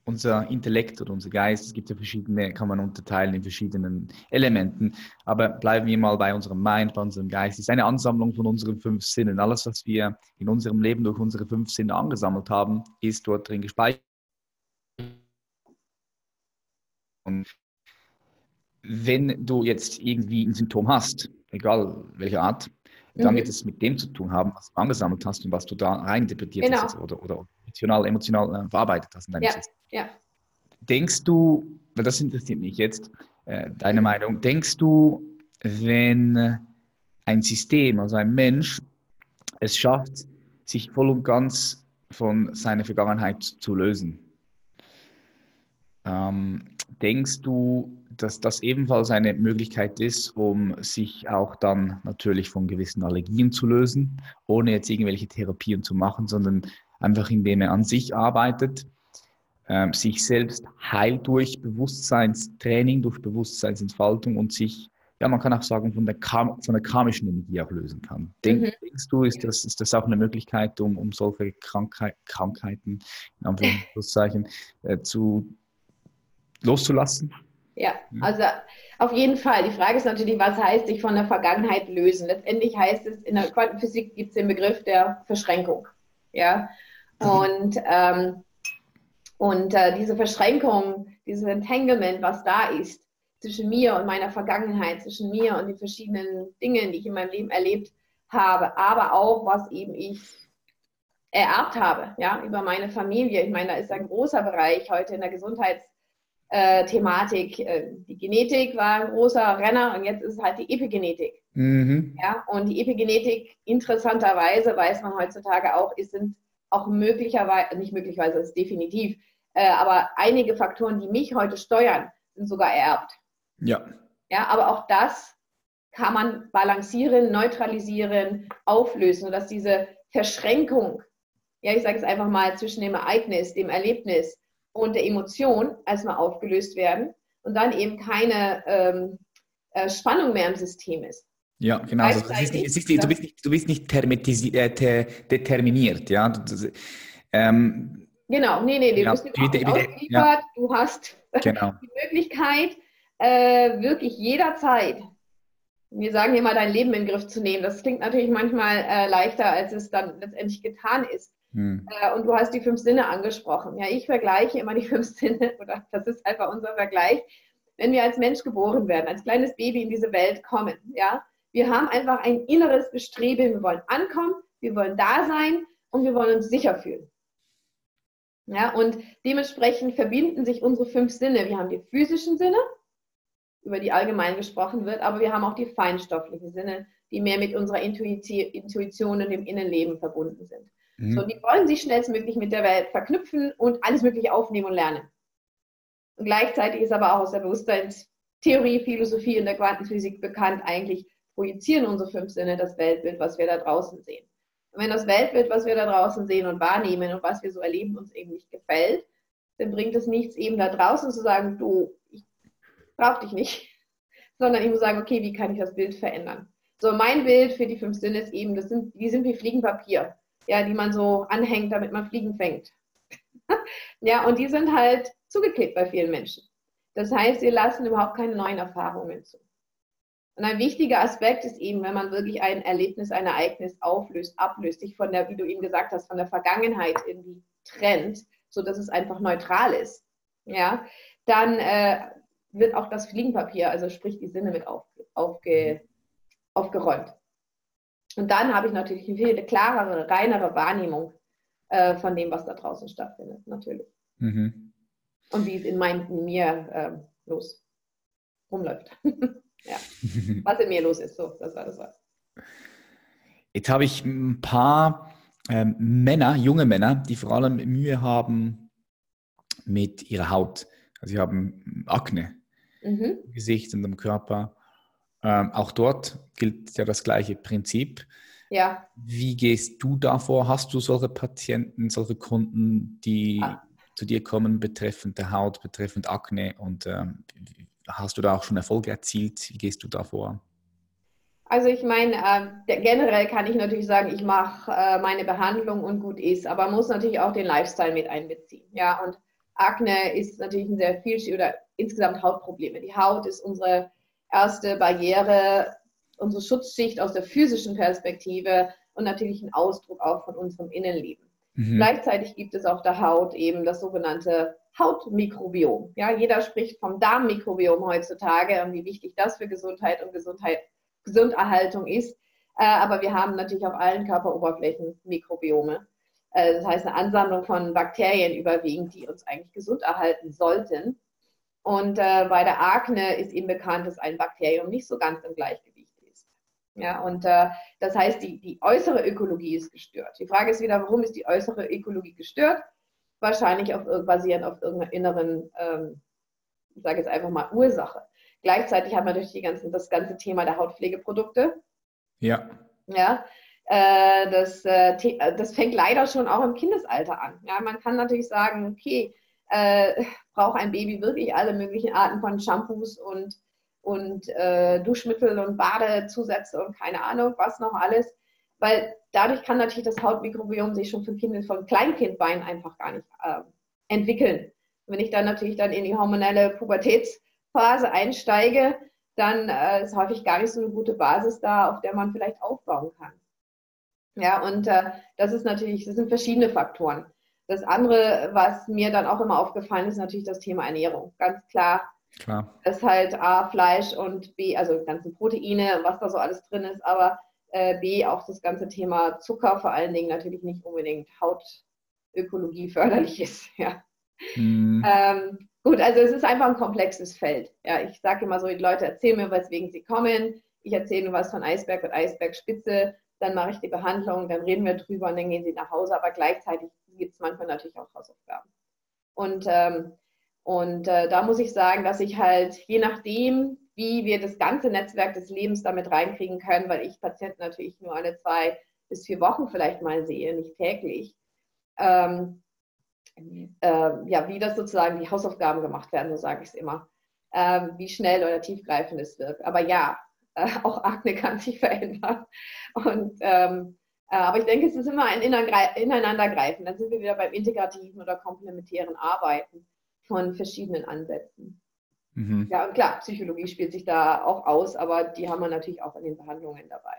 unser Intellekt oder unser Geist, es gibt ja verschiedene, kann man unterteilen in verschiedenen Elementen, aber bleiben wir mal bei unserem Mind, bei unserem Geist, ist eine Ansammlung von unseren fünf Sinnen. Alles, was wir in unserem Leben durch unsere fünf Sinne angesammelt haben, ist dort drin gespeichert. Und wenn du jetzt irgendwie ein Symptom hast, egal welche Art, dann mhm. wird es mit dem zu tun haben, was du angesammelt hast und was du da reininterpretiert genau. hast oder, oder emotional, emotional äh, verarbeitet hast in deinem ja, System. Ja. Denkst du, weil das interessiert mich jetzt, äh, deine Meinung, denkst du, wenn ein System, also ein Mensch, es schafft, sich voll und ganz von seiner Vergangenheit zu lösen. Ähm, denkst du, dass das ebenfalls eine Möglichkeit ist, um sich auch dann natürlich von gewissen Allergien zu lösen, ohne jetzt irgendwelche Therapien zu machen, sondern einfach indem er an sich arbeitet, äh, sich selbst heilt durch Bewusstseinstraining, durch Bewusstseinsentfaltung und sich, ja, man kann auch sagen, von der, Kam von der karmischen Energie auch lösen kann. Denk, mhm. Denkst du, ist das, ist das auch eine Möglichkeit, um, um solche Krankheit, Krankheiten, in Anführungszeichen, äh, zu, loszulassen? Ja, also auf jeden Fall. Die Frage ist natürlich, was heißt sich von der Vergangenheit lösen? Letztendlich heißt es, in der Quantenphysik gibt es den Begriff der Verschränkung. Ja, mhm. Und, ähm, und äh, diese Verschränkung, dieses Entanglement, was da ist, zwischen mir und meiner Vergangenheit, zwischen mir und den verschiedenen Dingen, die ich in meinem Leben erlebt habe, aber auch, was eben ich ererbt habe, ja, über meine Familie. Ich meine, da ist ein großer Bereich heute in der Gesundheits- äh. Äh, die Genetik war ein großer Renner und jetzt ist es halt die Epigenetik. Mhm. Ja, und die Epigenetik, interessanterweise, weiß man heutzutage auch, ist, sind auch möglicherweise, nicht möglicherweise, ist definitiv, äh, aber einige Faktoren, die mich heute steuern, sind sogar ererbt. Ja. Ja, aber auch das kann man balancieren, neutralisieren, auflösen, sodass diese Verschränkung, ja, ich sage es einfach mal, zwischen dem Ereignis, dem Erlebnis, und der Emotion erstmal aufgelöst werden und dann eben keine ähm, äh, Spannung mehr im System ist. Ja, genau. Also, ist nicht, ist nicht, du bist nicht, du bist nicht äh, determiniert, ja. Du, ähm, genau, nee, nee, du bist nicht ausgeliefert. Ja. Du hast genau. die Möglichkeit, äh, wirklich jederzeit, wir sagen immer, dein Leben in den Griff zu nehmen. Das klingt natürlich manchmal äh, leichter, als es dann letztendlich getan ist. Hm. Äh, und du hast die fünf Sinne angesprochen. Ja, ich vergleiche immer die fünf Sinne, oder das ist einfach unser Vergleich. Wenn wir als Mensch geboren werden, als kleines Baby in diese Welt kommen, ja, wir haben einfach ein inneres Bestreben. Wir wollen ankommen, wir wollen da sein und wir wollen uns sicher fühlen. Ja, und dementsprechend verbinden sich unsere fünf Sinne. Wir haben die physischen Sinne, über die allgemein gesprochen wird, aber wir haben auch die feinstofflichen Sinne, die mehr mit unserer Intuition und dem Innenleben verbunden sind. Mhm. So, die wollen sich schnellstmöglich mit der Welt verknüpfen und alles Mögliche aufnehmen und lernen. Und gleichzeitig ist aber auch aus der Bewusstseinstheorie, Philosophie und der Quantenphysik bekannt, eigentlich projizieren unsere fünf Sinne das Weltbild, was wir da draußen sehen. Und wenn das Weltbild, was wir da draußen sehen und wahrnehmen und was wir so erleben, uns eben nicht gefällt, dann bringt es nichts, eben da draußen zu sagen, du, ich brauche dich nicht, sondern muss sagen, okay, wie kann ich das Bild verändern? So, mein Bild für die fünf Sinne ist eben, das sind, die sind wie Fliegenpapier ja, die man so anhängt, damit man Fliegen fängt. ja, und die sind halt zugeklebt bei vielen Menschen. Das heißt, sie lassen überhaupt keine neuen Erfahrungen zu. Und ein wichtiger Aspekt ist eben, wenn man wirklich ein Erlebnis, ein Ereignis auflöst, ablöst, sich von der, wie du eben gesagt hast, von der Vergangenheit irgendwie trennt, sodass es einfach neutral ist, ja, dann äh, wird auch das Fliegenpapier, also sprich die Sinne mit auf, aufge, aufgeräumt. Und dann habe ich natürlich eine viel klarere, reinere Wahrnehmung äh, von dem, was da draußen stattfindet, natürlich. Mhm. Und wie es in, mein, in mir äh, los rumläuft. ja. Was in mir los ist, so, das war das was. Jetzt habe ich ein paar ähm, Männer, junge Männer, die vor allem Mühe haben mit ihrer Haut. Also sie haben Akne mhm. im Gesicht und am Körper. Ähm, auch dort gilt ja das gleiche Prinzip. Ja. Wie gehst du davor? Hast du solche Patienten, solche Kunden, die ah. zu dir kommen betreffend der Haut, betreffend Akne und ähm, hast du da auch schon Erfolge erzielt? Wie gehst du davor? Also ich meine, äh, generell kann ich natürlich sagen, ich mache äh, meine Behandlung und gut ist, aber muss natürlich auch den Lifestyle mit einbeziehen. Ja, und Akne ist natürlich ein sehr viel oder insgesamt Hautprobleme. Die Haut ist unsere erste Barriere, unsere Schutzschicht aus der physischen Perspektive und natürlich ein Ausdruck auch von unserem Innenleben. Mhm. Gleichzeitig gibt es auf der Haut eben das sogenannte Hautmikrobiom. Ja, jeder spricht vom Darmmikrobiom heutzutage und wie wichtig das für Gesundheit und Gesundheit, Gesunderhaltung ist. Äh, aber wir haben natürlich auf allen Körperoberflächen Mikrobiome. Äh, das heißt eine Ansammlung von Bakterien überwiegend, die uns eigentlich gesund erhalten sollten. Und äh, bei der Akne ist eben bekannt, dass ein Bakterium nicht so ganz im Gleichgewicht ist. Ja, und das heißt, die, die äußere Ökologie ist gestört. Die Frage ist wieder, warum ist die äußere Ökologie gestört? Wahrscheinlich auf, basierend auf irgendeiner inneren, ähm, ich sage jetzt einfach mal, Ursache. Gleichzeitig hat man natürlich ganzen, das ganze Thema der Hautpflegeprodukte. Ja. Ja, äh, das, äh, das fängt leider schon auch im Kindesalter an. Ja, man kann natürlich sagen, okay, äh, braucht ein Baby wirklich alle möglichen Arten von Shampoos und und äh, Duschmittel und Badezusätze und keine Ahnung, was noch alles. Weil dadurch kann natürlich das Hautmikrobiom sich schon von, kind, von Kleinkindbeinen einfach gar nicht äh, entwickeln. Wenn ich dann natürlich dann in die hormonelle Pubertätsphase einsteige, dann äh, ist häufig gar nicht so eine gute Basis da, auf der man vielleicht aufbauen kann. Ja, und äh, das ist natürlich, das sind verschiedene Faktoren. Das andere, was mir dann auch immer aufgefallen ist, ist natürlich das Thema Ernährung. Ganz klar, Klar. Das ist halt A, Fleisch und B, also ganze Proteine, was da so alles drin ist, aber B, auch das ganze Thema Zucker, vor allen Dingen natürlich nicht unbedingt Hautökologie förderlich ist. Ja. Mhm. Ähm, gut, also es ist einfach ein komplexes Feld. Ja, ich sage immer so, die Leute erzählen mir, weswegen sie kommen. Ich erzähle was von Eisberg und Eisbergspitze, dann mache ich die Behandlung, dann reden wir drüber und dann gehen sie nach Hause. Aber gleichzeitig gibt es manchmal natürlich auch Hausaufgaben. Und ähm, und äh, da muss ich sagen, dass ich halt je nachdem, wie wir das ganze Netzwerk des Lebens damit reinkriegen können, weil ich Patienten natürlich nur alle zwei bis vier Wochen vielleicht mal sehe, nicht täglich, ähm, äh, ja, wie das sozusagen die Hausaufgaben gemacht werden, so sage ich es immer, äh, wie schnell oder tiefgreifend es wirkt. Aber ja, äh, auch Akne kann sich verändern. Und ähm, äh, aber ich denke, es ist immer ein Ineinandergreifen. Dann sind wir wieder beim integrativen oder komplementären Arbeiten von verschiedenen Ansätzen. Mhm. Ja, und klar, Psychologie spielt sich da auch aus, aber die haben wir natürlich auch in den Behandlungen dabei.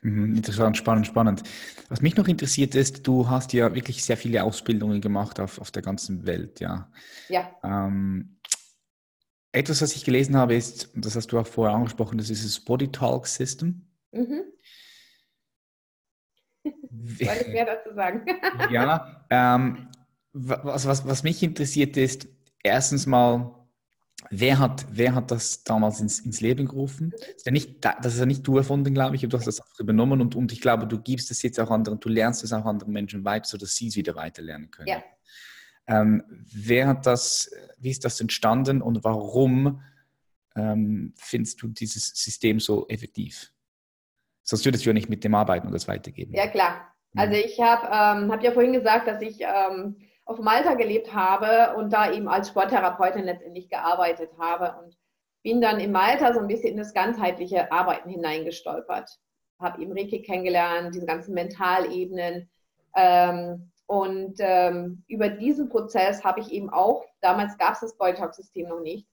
Mhm, interessant, spannend, spannend. Was mich noch interessiert ist, du hast ja wirklich sehr viele Ausbildungen gemacht auf, auf der ganzen Welt, ja. Ja. Ähm, etwas, was ich gelesen habe, ist, und das hast du auch vorher angesprochen, das ist das Body Talk System. Mhm. Soll ich mehr dazu sagen? ja, ähm, was, was, was mich interessiert ist, erstens mal, wer hat, wer hat das damals ins, ins Leben gerufen? Das ist, ja nicht, das ist ja nicht du erfunden, glaube ich, du hast das auch übernommen und, und ich glaube, du gibst es jetzt auch anderen, du lernst es auch anderen Menschen weiter, sodass sie es wieder weiterlernen können. Ja. Ähm, wer hat das, wie ist das entstanden und warum ähm, findest du dieses System so effektiv? Sonst würdest du ja nicht mit dem arbeiten und das weitergeben. Ja, klar. Also ich habe ähm, hab ja vorhin gesagt, dass ich ähm, auf Malta gelebt habe und da eben als Sporttherapeutin letztendlich gearbeitet habe und bin dann in Malta so ein bisschen in das ganzheitliche Arbeiten hineingestolpert. Habe eben Reiki kennengelernt, diese ganzen Mentalebenen. Ähm, und ähm, über diesen Prozess habe ich eben auch, damals gab es das Boytalk-System noch nicht,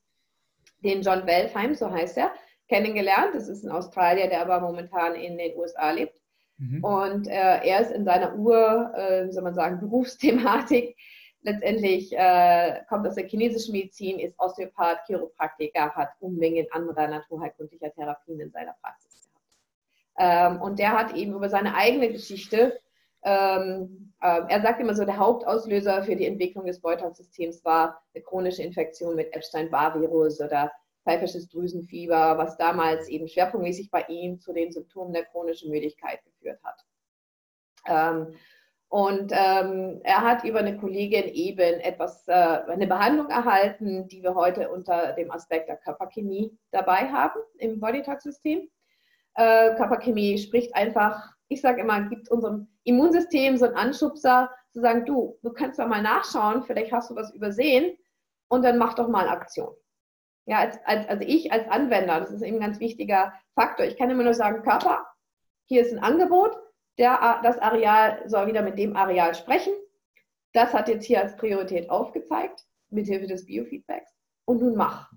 den John Welfheim, so heißt er, kennengelernt. Das ist ein Australier, der aber momentan in den USA lebt. Mhm. Und äh, er ist in seiner Ur, äh, wie soll man sagen, Berufsthematik letztendlich äh, kommt aus der chinesischen Medizin, ist Osteopath, Chiropraktiker, hat Unmengen anderer naturheilkundlicher Therapien in seiner Praxis gehabt. Ähm, und der hat eben über seine eigene Geschichte, ähm, äh, er sagt immer so, der Hauptauslöser für die Entwicklung des Beutelsystems war eine chronische Infektion mit Epstein-Barr-Virus oder pfeifisches Drüsenfieber, was damals eben schwerpunktmäßig bei ihm zu den Symptomen der chronischen Müdigkeit geführt hat. Ähm, und ähm, er hat über eine Kollegin eben etwas, äh, eine Behandlung erhalten, die wir heute unter dem Aspekt der Körperchemie dabei haben im Bodytalk-System. Äh, Körperchemie spricht einfach, ich sage immer, gibt unserem Immunsystem so einen Anschubser, zu sagen, du, du kannst doch mal nachschauen, vielleicht hast du was übersehen und dann mach doch mal Aktion. Ja, als, als, also ich als Anwender, das ist eben ein ganz wichtiger Faktor. Ich kann immer nur sagen, Körper, hier ist ein Angebot, der, das Areal soll wieder mit dem Areal sprechen. Das hat jetzt hier als Priorität aufgezeigt, mithilfe des Biofeedbacks. Und nun mach.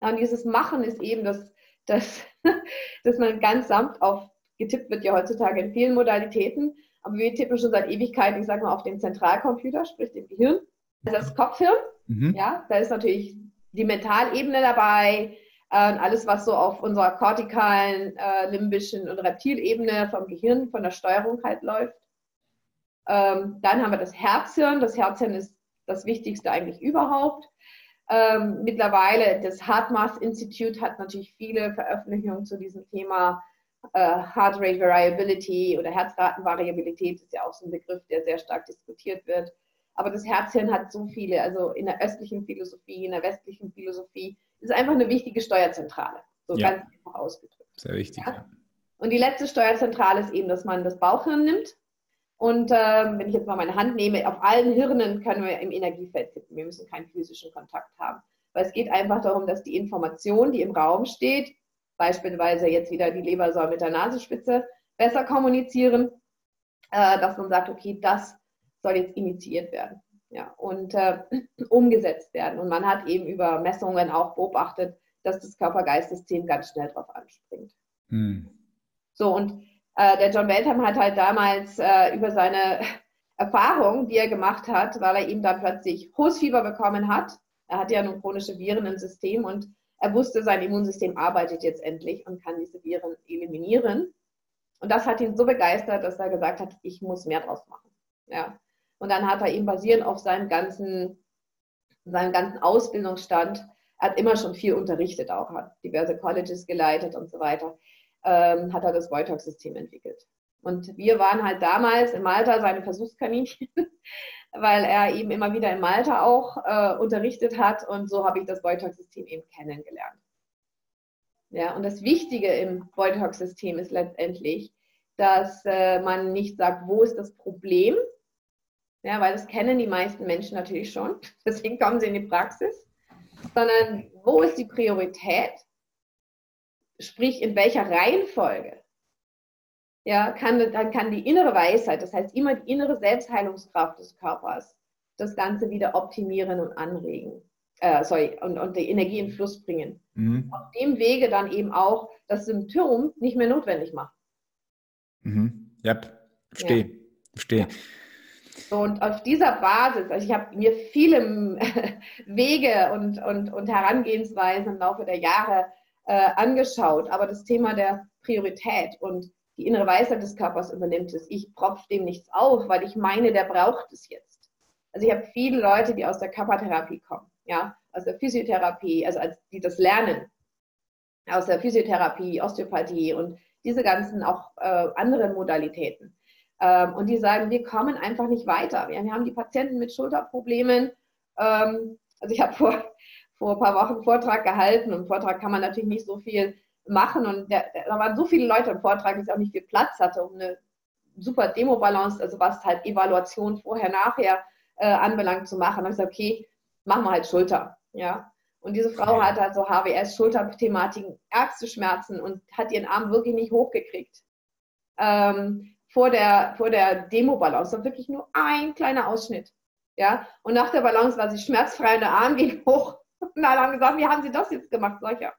Und dieses Machen ist eben das, das, dass man ganz sanft auf, getippt wird ja heutzutage in vielen Modalitäten, aber wir tippen schon seit Ewigkeiten, ich sage mal, auf den Zentralcomputer, sprich dem Gehirn. Das ist das Kopfhirn. Mhm. Ja, da ist natürlich die Mentalebene dabei, äh, alles, was so auf unserer kortikalen, äh, limbischen und Reptilebene vom Gehirn, von der Steuerung halt läuft. Ähm, dann haben wir das Herzhirn. Das Herzhirn ist das Wichtigste eigentlich überhaupt. Ähm, mittlerweile, das HeartMath Institute hat natürlich viele Veröffentlichungen zu diesem Thema äh, Heart Rate Variability oder Herzratenvariabilität, ist ja auch so ein Begriff, der sehr stark diskutiert wird. Aber das Herzhirn hat so viele, also in der östlichen Philosophie, in der westlichen Philosophie, ist einfach eine wichtige Steuerzentrale. So ja. ganz einfach ausgedrückt. Sehr wichtig. Ja? Und die letzte Steuerzentrale ist eben, dass man das Bauchhirn nimmt. Und äh, wenn ich jetzt mal meine Hand nehme, auf allen Hirnen können wir im Energiefeld tippen. Wir müssen keinen physischen Kontakt haben. Weil es geht einfach darum, dass die Information, die im Raum steht, beispielsweise jetzt wieder die Leber soll mit der Nasenspitze besser kommunizieren, äh, dass man sagt, okay, das soll jetzt initiiert werden ja, und äh, umgesetzt werden. Und man hat eben über Messungen auch beobachtet, dass das Körper-Geist-System ganz schnell darauf anspringt. Hm. So, und äh, der John Beltham hat halt damals äh, über seine Erfahrung, die er gemacht hat, weil er eben dann plötzlich hohes Fieber bekommen hat. Er hat ja nun chronische Viren im System und er wusste, sein Immunsystem arbeitet jetzt endlich und kann diese Viren eliminieren. Und das hat ihn so begeistert, dass er gesagt hat, ich muss mehr draus machen. Ja. Und dann hat er eben basierend auf seinem ganzen, seinem ganzen Ausbildungsstand, er hat immer schon viel unterrichtet auch, hat diverse Colleges geleitet und so weiter, ähm, hat er das Wojtok-System entwickelt. Und wir waren halt damals in Malta seine Versuchskaninchen, weil er eben immer wieder in Malta auch äh, unterrichtet hat und so habe ich das Wojtok-System eben kennengelernt. Ja, und das Wichtige im Wojtok-System ist letztendlich, dass äh, man nicht sagt, wo ist das Problem, ja, weil das kennen die meisten Menschen natürlich schon, deswegen kommen sie in die Praxis, sondern wo ist die Priorität, sprich in welcher Reihenfolge. Ja, kann, dann kann die innere Weisheit, das heißt immer die innere Selbstheilungskraft des Körpers, das Ganze wieder optimieren und anregen. Äh, sorry, und, und die Energie in Fluss bringen. Mhm. Auf dem Wege dann eben auch das Symptom nicht mehr notwendig machen. Mhm. Yep. Verstehe. Ja. Verstehe. Ja. Und auf dieser Basis, also ich habe mir viele Wege und, und, und Herangehensweisen im Laufe der Jahre äh, angeschaut, aber das Thema der Priorität und die innere Weisheit des Körpers übernimmt es. Ich propfe dem nichts auf, weil ich meine, der braucht es jetzt. Also ich habe viele Leute, die aus der Körpertherapie kommen, ja, aus der Physiotherapie, also als, die das lernen, aus der Physiotherapie, Osteopathie und diese ganzen auch äh, anderen Modalitäten. Ähm, und die sagen, wir kommen einfach nicht weiter. Wir, wir haben die Patienten mit Schulterproblemen. Ähm, also ich habe vor, vor ein paar Wochen einen Vortrag gehalten und im Vortrag kann man natürlich nicht so viel machen und der, da waren so viele Leute im Vortrag, dass ich auch nicht viel Platz hatte, um eine super Demo-Balance, also was halt Evaluation vorher, nachher äh, anbelangt zu machen. Da habe ich gesagt, okay, machen wir halt Schulter. Ja. Und diese Frau hat halt so HWS-Schulterthematiken, Ärzteschmerzen und hat ihren Arm wirklich nicht hochgekriegt. Ähm, vor der, vor der Demo-Balance. Das war wirklich nur ein kleiner Ausschnitt. Ja? Und nach der Balance war sie schmerzfrei und der Arm ging hoch. Und alle haben gesagt, wie haben Sie das jetzt gemacht? Sag ich, ja,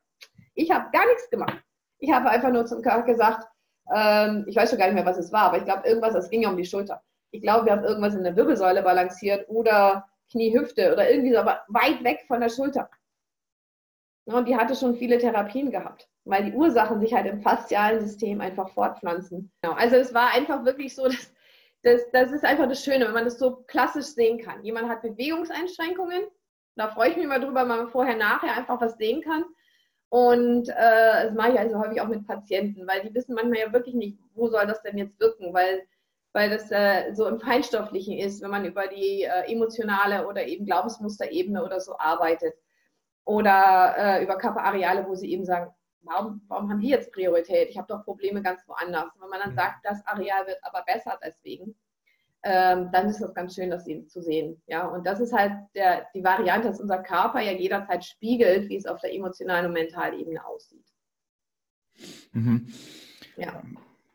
ich habe gar nichts gemacht. Ich habe einfach nur zum Körper gesagt, ähm, ich weiß schon gar nicht mehr, was es war, aber ich glaube, irgendwas, es ging ja um die Schulter. Ich glaube, wir haben irgendwas in der Wirbelsäule balanciert oder Knie-Hüfte oder irgendwie so, aber weit weg von der Schulter. Und die hatte schon viele Therapien gehabt weil die Ursachen sich halt im faszialen System einfach fortpflanzen. Genau. Also es war einfach wirklich so, dass, das, das ist einfach das Schöne, wenn man das so klassisch sehen kann. Jemand hat Bewegungseinschränkungen, da freue ich mich mal drüber, wenn man vorher, nachher einfach was sehen kann. Und äh, das mache ich also häufig auch mit Patienten, weil die wissen manchmal ja wirklich nicht, wo soll das denn jetzt wirken, weil, weil das äh, so im Feinstofflichen ist, wenn man über die äh, emotionale oder eben Glaubensmusterebene oder so arbeitet. Oder äh, über Körperareale, wo sie eben sagen, warum, warum haben die jetzt Priorität? Ich habe doch Probleme ganz woanders. wenn man dann mhm. sagt, das Areal wird aber besser deswegen, ähm, dann ist das ganz schön, das zu sehen. Ja, und das ist halt der, die Variante, dass unser Körper ja jederzeit spiegelt, wie es auf der emotionalen und mentalen Ebene aussieht. Mhm. Ja.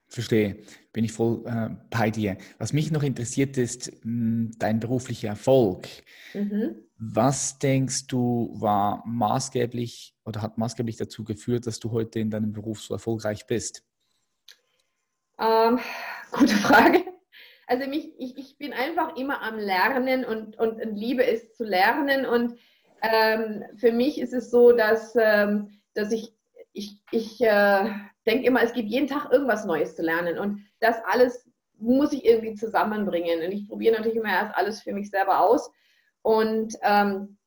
Verstehe, bin ich voll äh, bei dir. Was mich noch interessiert ist, mh, hm, dein beruflicher Erfolg. Mhm. Was denkst du war maßgeblich oder hat maßgeblich dazu geführt, dass du heute in deinem Beruf so erfolgreich bist? Ähm, gute Frage. Also mich, ich, ich bin einfach immer am Lernen und, und, liebe es zu lernen. Und ähm, für mich ist es so, dass, ähm, dass ich, ich, ich äh, denke immer, es gibt jeden Tag irgendwas Neues zu lernen. Und das alles muss ich irgendwie zusammenbringen. Und ich probiere natürlich immer erst alles für mich selber aus. Und ähm,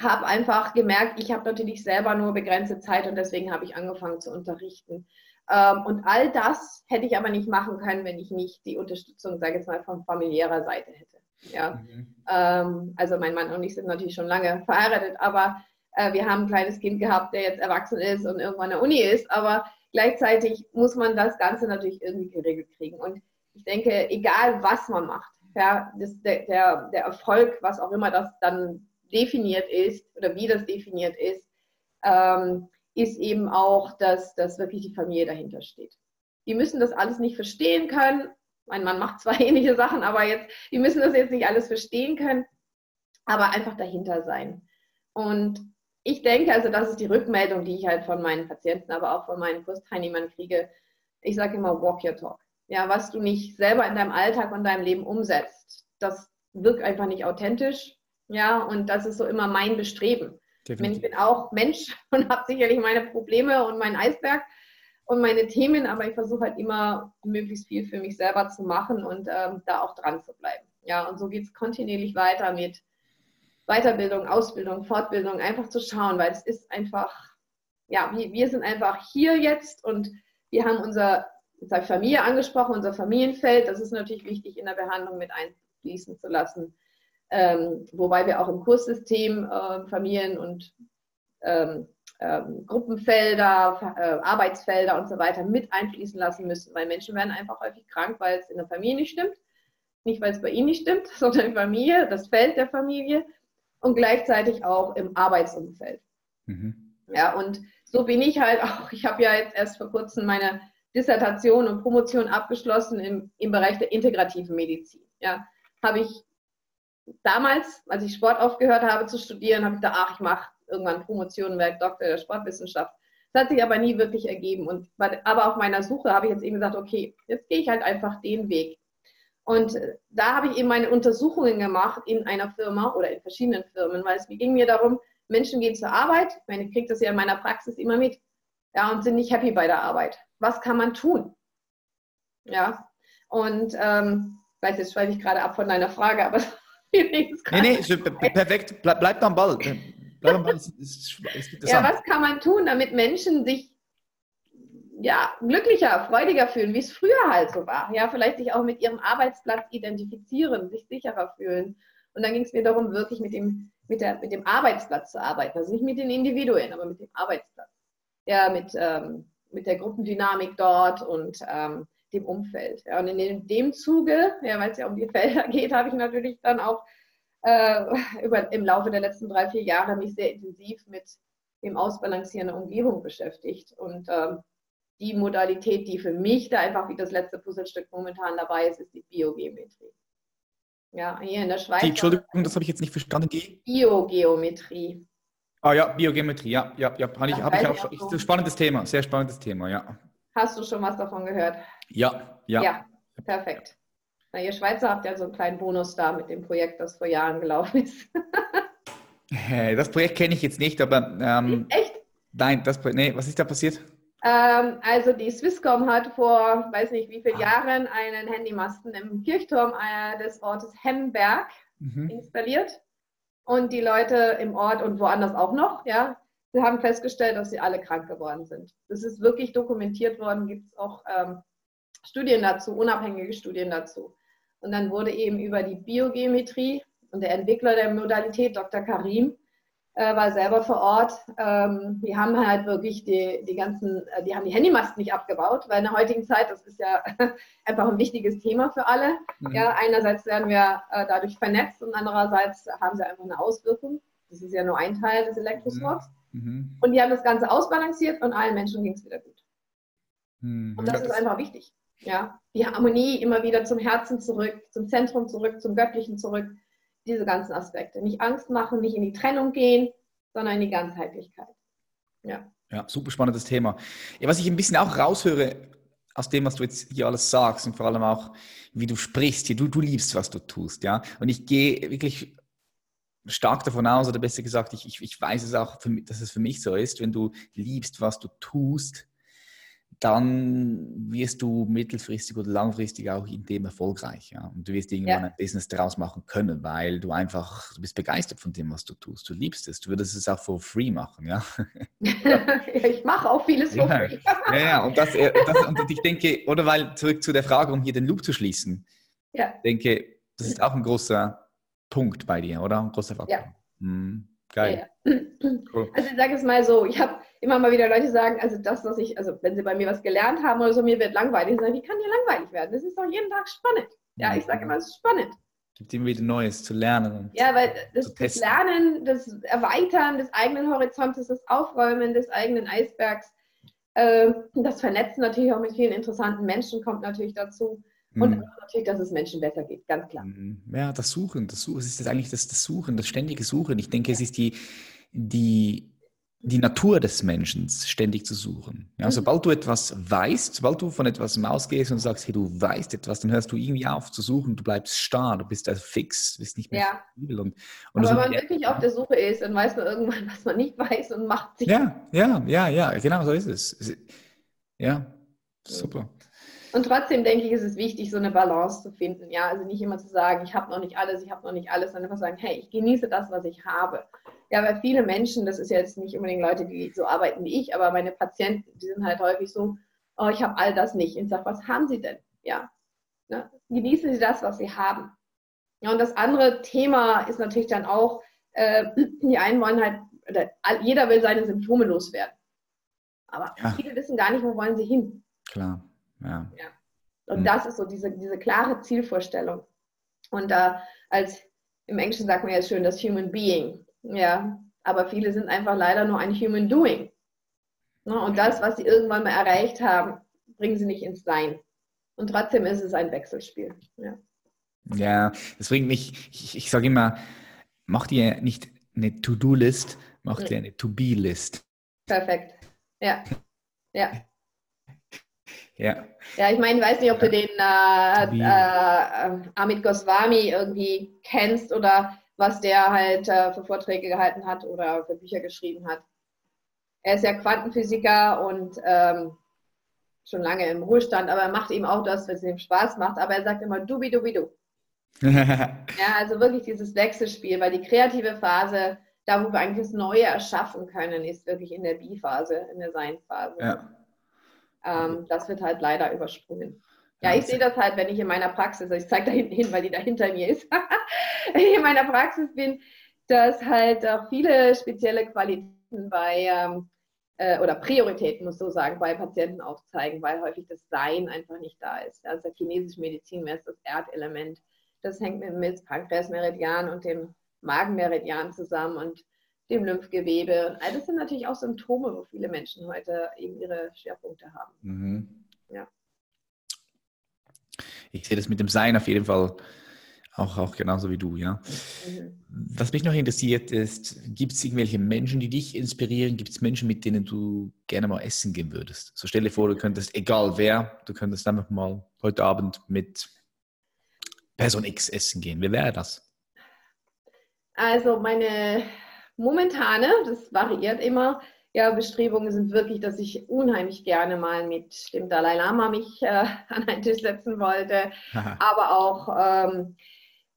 habe einfach gemerkt, ich habe natürlich selber nur begrenzte Zeit und deswegen habe ich angefangen zu unterrichten. Ähm, und all das hätte ich aber nicht machen können, wenn ich nicht die Unterstützung, sage ich jetzt mal, von familiärer Seite hätte. Ja. Mhm. Ähm, also mein Mann und ich sind natürlich schon lange verheiratet, aber äh, wir haben ein kleines Kind gehabt, der jetzt erwachsen ist und irgendwann an der Uni ist, aber gleichzeitig muss man das Ganze natürlich irgendwie geregelt kriegen. Und ich denke, egal was man macht, ja, das, der, der, der Erfolg, was auch immer das dann definiert ist oder wie das definiert ist, ähm, ist eben auch, dass, dass wirklich die Familie dahinter steht. Die müssen das alles nicht verstehen können. Mein Mann macht zwar ähnliche Sachen, aber jetzt, die müssen das jetzt nicht alles verstehen können, aber einfach dahinter sein. Und ich denke, also das ist die Rückmeldung, die ich halt von meinen Patienten, aber auch von meinen Kursteilnehmern kriege. Ich sage immer, walk your talk. Ja, was du nicht selber in deinem Alltag und deinem Leben umsetzt, das wirkt einfach nicht authentisch. Ja, und das ist so immer mein Bestreben. Definitiv. Ich bin auch Mensch und habe sicherlich meine Probleme und meinen Eisberg und meine Themen, aber ich versuche halt immer möglichst viel für mich selber zu machen und ähm, da auch dran zu bleiben. Ja, und so geht es kontinuierlich weiter mit Weiterbildung, Ausbildung, Fortbildung, einfach zu schauen, weil es ist einfach, ja, wir, wir sind einfach hier jetzt und wir haben unser, jetzt habe ich Familie angesprochen, unser Familienfeld, das ist natürlich wichtig in der Behandlung mit einfließen zu lassen. Ähm, wobei wir auch im Kurssystem äh, Familien- und ähm, ähm, Gruppenfelder, äh, Arbeitsfelder und so weiter mit einfließen lassen müssen, weil Menschen werden einfach häufig krank, weil es in der Familie nicht stimmt. Nicht, weil es bei ihnen nicht stimmt, sondern die Familie, das Feld der Familie und gleichzeitig auch im Arbeitsumfeld. Mhm. Ja, und so bin ich halt auch, ich habe ja jetzt erst vor kurzem meine Dissertation und Promotion abgeschlossen im, im Bereich der integrativen Medizin. Ja, habe ich damals, als ich Sport aufgehört habe zu studieren, habe ich gedacht, ach, ich mache irgendwann Promotion, werde Doktor der Sportwissenschaft. Das hat sich aber nie wirklich ergeben. Und, aber auf meiner Suche habe ich jetzt eben gesagt, okay, jetzt gehe ich halt einfach den Weg. Und da habe ich eben meine Untersuchungen gemacht in einer Firma oder in verschiedenen Firmen, weil es ging mir darum, Menschen gehen zur Arbeit, ich meine, ich kriege das ja in meiner Praxis immer mit, ja, und sind nicht happy bei der Arbeit. Was kann man tun? Ja, und ähm, ich weiß, jetzt schweife ich gerade ab von deiner Frage, aber nee, nee, perfekt, bleib, bleib am Ball. Bleib am Ball. Es, es, es ja, was kann man tun, damit Menschen sich ja, glücklicher, freudiger fühlen, wie es früher halt so war. Ja, vielleicht sich auch mit ihrem Arbeitsplatz identifizieren, sich sicherer fühlen. Und dann ging es mir darum, wirklich mit dem, mit, der, mit dem Arbeitsplatz zu arbeiten. Also nicht mit den Individuen, aber mit dem Arbeitsplatz. Ja, mit, ähm, mit der Gruppendynamik dort und ähm, dem Umfeld. Ja, und in dem Zuge, ja, weil es ja um die Felder geht, habe ich natürlich dann auch äh, über, im Laufe der letzten drei, vier Jahre mich sehr intensiv mit dem Ausbalancieren der Umgebung beschäftigt. Und ähm, die Modalität, die für mich da einfach wie das letzte Puzzlestück momentan dabei ist, ist die Biogeometrie. Ja, hier in der Schweiz. Die, Entschuldigung, das habe ich jetzt nicht verstanden. Die Biogeometrie. Ah ja, Biogeometrie, ja, ja, ja, habe ich, hab ich auch ein spannendes Thema, sehr spannendes Thema, ja. Hast du schon was davon gehört? Ja, ja. Ja, perfekt. Na, ihr Schweizer habt ja so einen kleinen Bonus da mit dem Projekt, das vor Jahren gelaufen ist. das Projekt kenne ich jetzt nicht, aber. Ähm, Echt? Nein, das Projekt, nee, was ist da passiert? Ähm, also die Swisscom hat vor, weiß nicht wie vielen Jahren, einen Handymasten im Kirchturm äh, des Ortes Hemberg mhm. installiert. Und die Leute im Ort und woanders auch noch, ja, sie haben festgestellt, dass sie alle krank geworden sind. Das ist wirklich dokumentiert worden, gibt es auch ähm, Studien dazu, unabhängige Studien dazu. Und dann wurde eben über die Biogeometrie und der Entwickler der Modalität, Dr. Karim, äh, war selber vor Ort. Ähm, die haben halt wirklich die, die ganzen, äh, die haben die Handymasten nicht abgebaut, weil in der heutigen Zeit, das ist ja einfach ein wichtiges Thema für alle. Mhm. Ja, einerseits werden wir äh, dadurch vernetzt und andererseits haben sie einfach eine Auswirkung. Das ist ja nur ein Teil des Elektrosmogs. Mhm. mhm. Und die haben das Ganze ausbalanciert und allen Menschen ging es wieder gut. Mhm. Und das ist einfach wichtig. Ja, die Harmonie immer wieder zum Herzen zurück, zum Zentrum zurück, zum Göttlichen zurück diese ganzen Aspekte. Nicht Angst machen, nicht in die Trennung gehen, sondern in die Ganzheitlichkeit. Ja. Ja, super spannendes Thema. Ja, was ich ein bisschen auch raushöre aus dem, was du jetzt hier alles sagst und vor allem auch, wie du sprichst hier, du, du liebst, was du tust, ja. Und ich gehe wirklich stark davon aus, oder besser gesagt, ich, ich, ich weiß es auch, für, dass es für mich so ist, wenn du liebst, was du tust, dann wirst du mittelfristig oder langfristig auch in dem erfolgreich. Ja? Und du wirst irgendwann ja. ein Business daraus machen können, weil du einfach, du bist begeistert von dem, was du tust. Du liebst es. Du würdest es auch for free machen, ja. ich mache auch vieles for free. ja, ja, und, das, äh, das, und ich denke, oder weil, zurück zu der Frage, um hier den Loop zu schließen. Ja. Ich denke, das ist auch ein großer Punkt bei dir, oder? Ein großer Faktor. Ja. Hm. Geil. Ja. Cool. Also ich sage es mal so, ich habe immer mal wieder Leute sagen, also das, was ich, also wenn sie bei mir was gelernt haben oder so, mir wird langweilig. Ich sage, wie kann dir langweilig werden? Das ist doch jeden Tag spannend. Ja, ich sage immer, es ist spannend. Gibt immer wieder Neues zu lernen. Ja, weil das, das Lernen, das Erweitern des eigenen Horizontes, das Aufräumen des eigenen Eisbergs, äh, das Vernetzen natürlich auch mit vielen interessanten Menschen kommt natürlich dazu. Und mhm. natürlich, dass es Menschen besser geht, ganz klar. Mhm. Ja, das Suchen, das Suchen, es ist eigentlich das, das Suchen, das ständige Suchen. Ich denke, es ist die, die, die Natur des Menschen, ständig zu suchen. Ja, mhm. Sobald du etwas weißt, sobald du von etwas ausgehst und sagst, hey, du weißt etwas, dann hörst du irgendwie auf zu suchen, du bleibst starr, du bist also fix, bist nicht mehr ja. flexibel. Und, und Aber wenn man wirklich auf der Suche ist, dann weiß man irgendwann, was man nicht weiß und macht sich. Ja, ja, ja, ja, genau so ist es. Ja, super. Und trotzdem denke ich, ist es wichtig, so eine Balance zu finden. Ja, also nicht immer zu sagen, ich habe noch nicht alles, ich habe noch nicht alles, sondern einfach sagen, hey, ich genieße das, was ich habe. Ja, weil viele Menschen, das ist jetzt nicht unbedingt Leute, die so arbeiten wie ich, aber meine Patienten, die sind halt häufig so, oh, ich habe all das nicht. Ich sage, was haben sie denn? Ja, ne? genießen sie das, was sie haben. Ja, und das andere Thema ist natürlich dann auch, äh, die einen wollen halt, oder jeder will seine Symptome loswerden. Aber ja. viele wissen gar nicht, wo wollen sie hin. Klar. Ja. ja. Und mhm. das ist so diese, diese klare Zielvorstellung. Und da als im Englischen sagt man ja schön das Human Being. Ja, aber viele sind einfach leider nur ein Human Doing. Ne? Und das, was sie irgendwann mal erreicht haben, bringen sie nicht ins Sein. Und trotzdem ist es ein Wechselspiel. Ja, ja das bringt mich, ich, ich sage immer, mach dir nicht eine To-Do-List, mach dir eine To-Be-List. Perfekt. Ja. Ja. Ja. Ja, ich meine, ich weiß nicht, ob du den äh, äh, Amit Goswami irgendwie kennst oder was der halt äh, für Vorträge gehalten hat oder für Bücher geschrieben hat. Er ist ja Quantenphysiker und ähm, schon lange im Ruhestand, aber er macht eben auch das, was ihm Spaß macht. Aber er sagt immer dubi dubi du. ja, also wirklich dieses Wechselspiel, weil die kreative Phase, da wo wir eigentlich das Neue erschaffen können, ist wirklich in der Bi-Phase, in der Sein-Phase. Ja. Ähm, das wird halt leider übersprungen. Ja, ich sehe das halt, wenn ich in meiner Praxis, also ich zeige da hinten hin, weil die da hinter mir ist, in meiner Praxis bin, dass halt auch viele spezielle Qualitäten bei, ähm, äh, oder Prioritäten, muss so sagen, bei Patienten aufzeigen, weil häufig das Sein einfach nicht da ist. Also der chinesische Medizin wäre es das Erdelement. Das hängt mit dem Pankreasmeridian und dem Magenmeridian zusammen und dem Lymphgewebe. Und all das sind natürlich auch Symptome, wo viele Menschen heute eben ihre Schwerpunkte haben. Mhm. Ich sehe das mit dem Sein auf jeden Fall auch, auch genauso wie du, ja. Mhm. Was mich noch interessiert ist, gibt es irgendwelche Menschen, die dich inspirieren? Gibt es Menschen, mit denen du gerne mal essen gehen würdest? So stell dir vor, du könntest, egal wer, du könntest einfach mal heute Abend mit Person X essen gehen. Wer wäre das? Also meine momentane, das variiert immer, ja, Bestrebungen sind wirklich, dass ich unheimlich gerne mal mit dem Dalai Lama mich äh, an einen Tisch setzen wollte, aber auch ähm,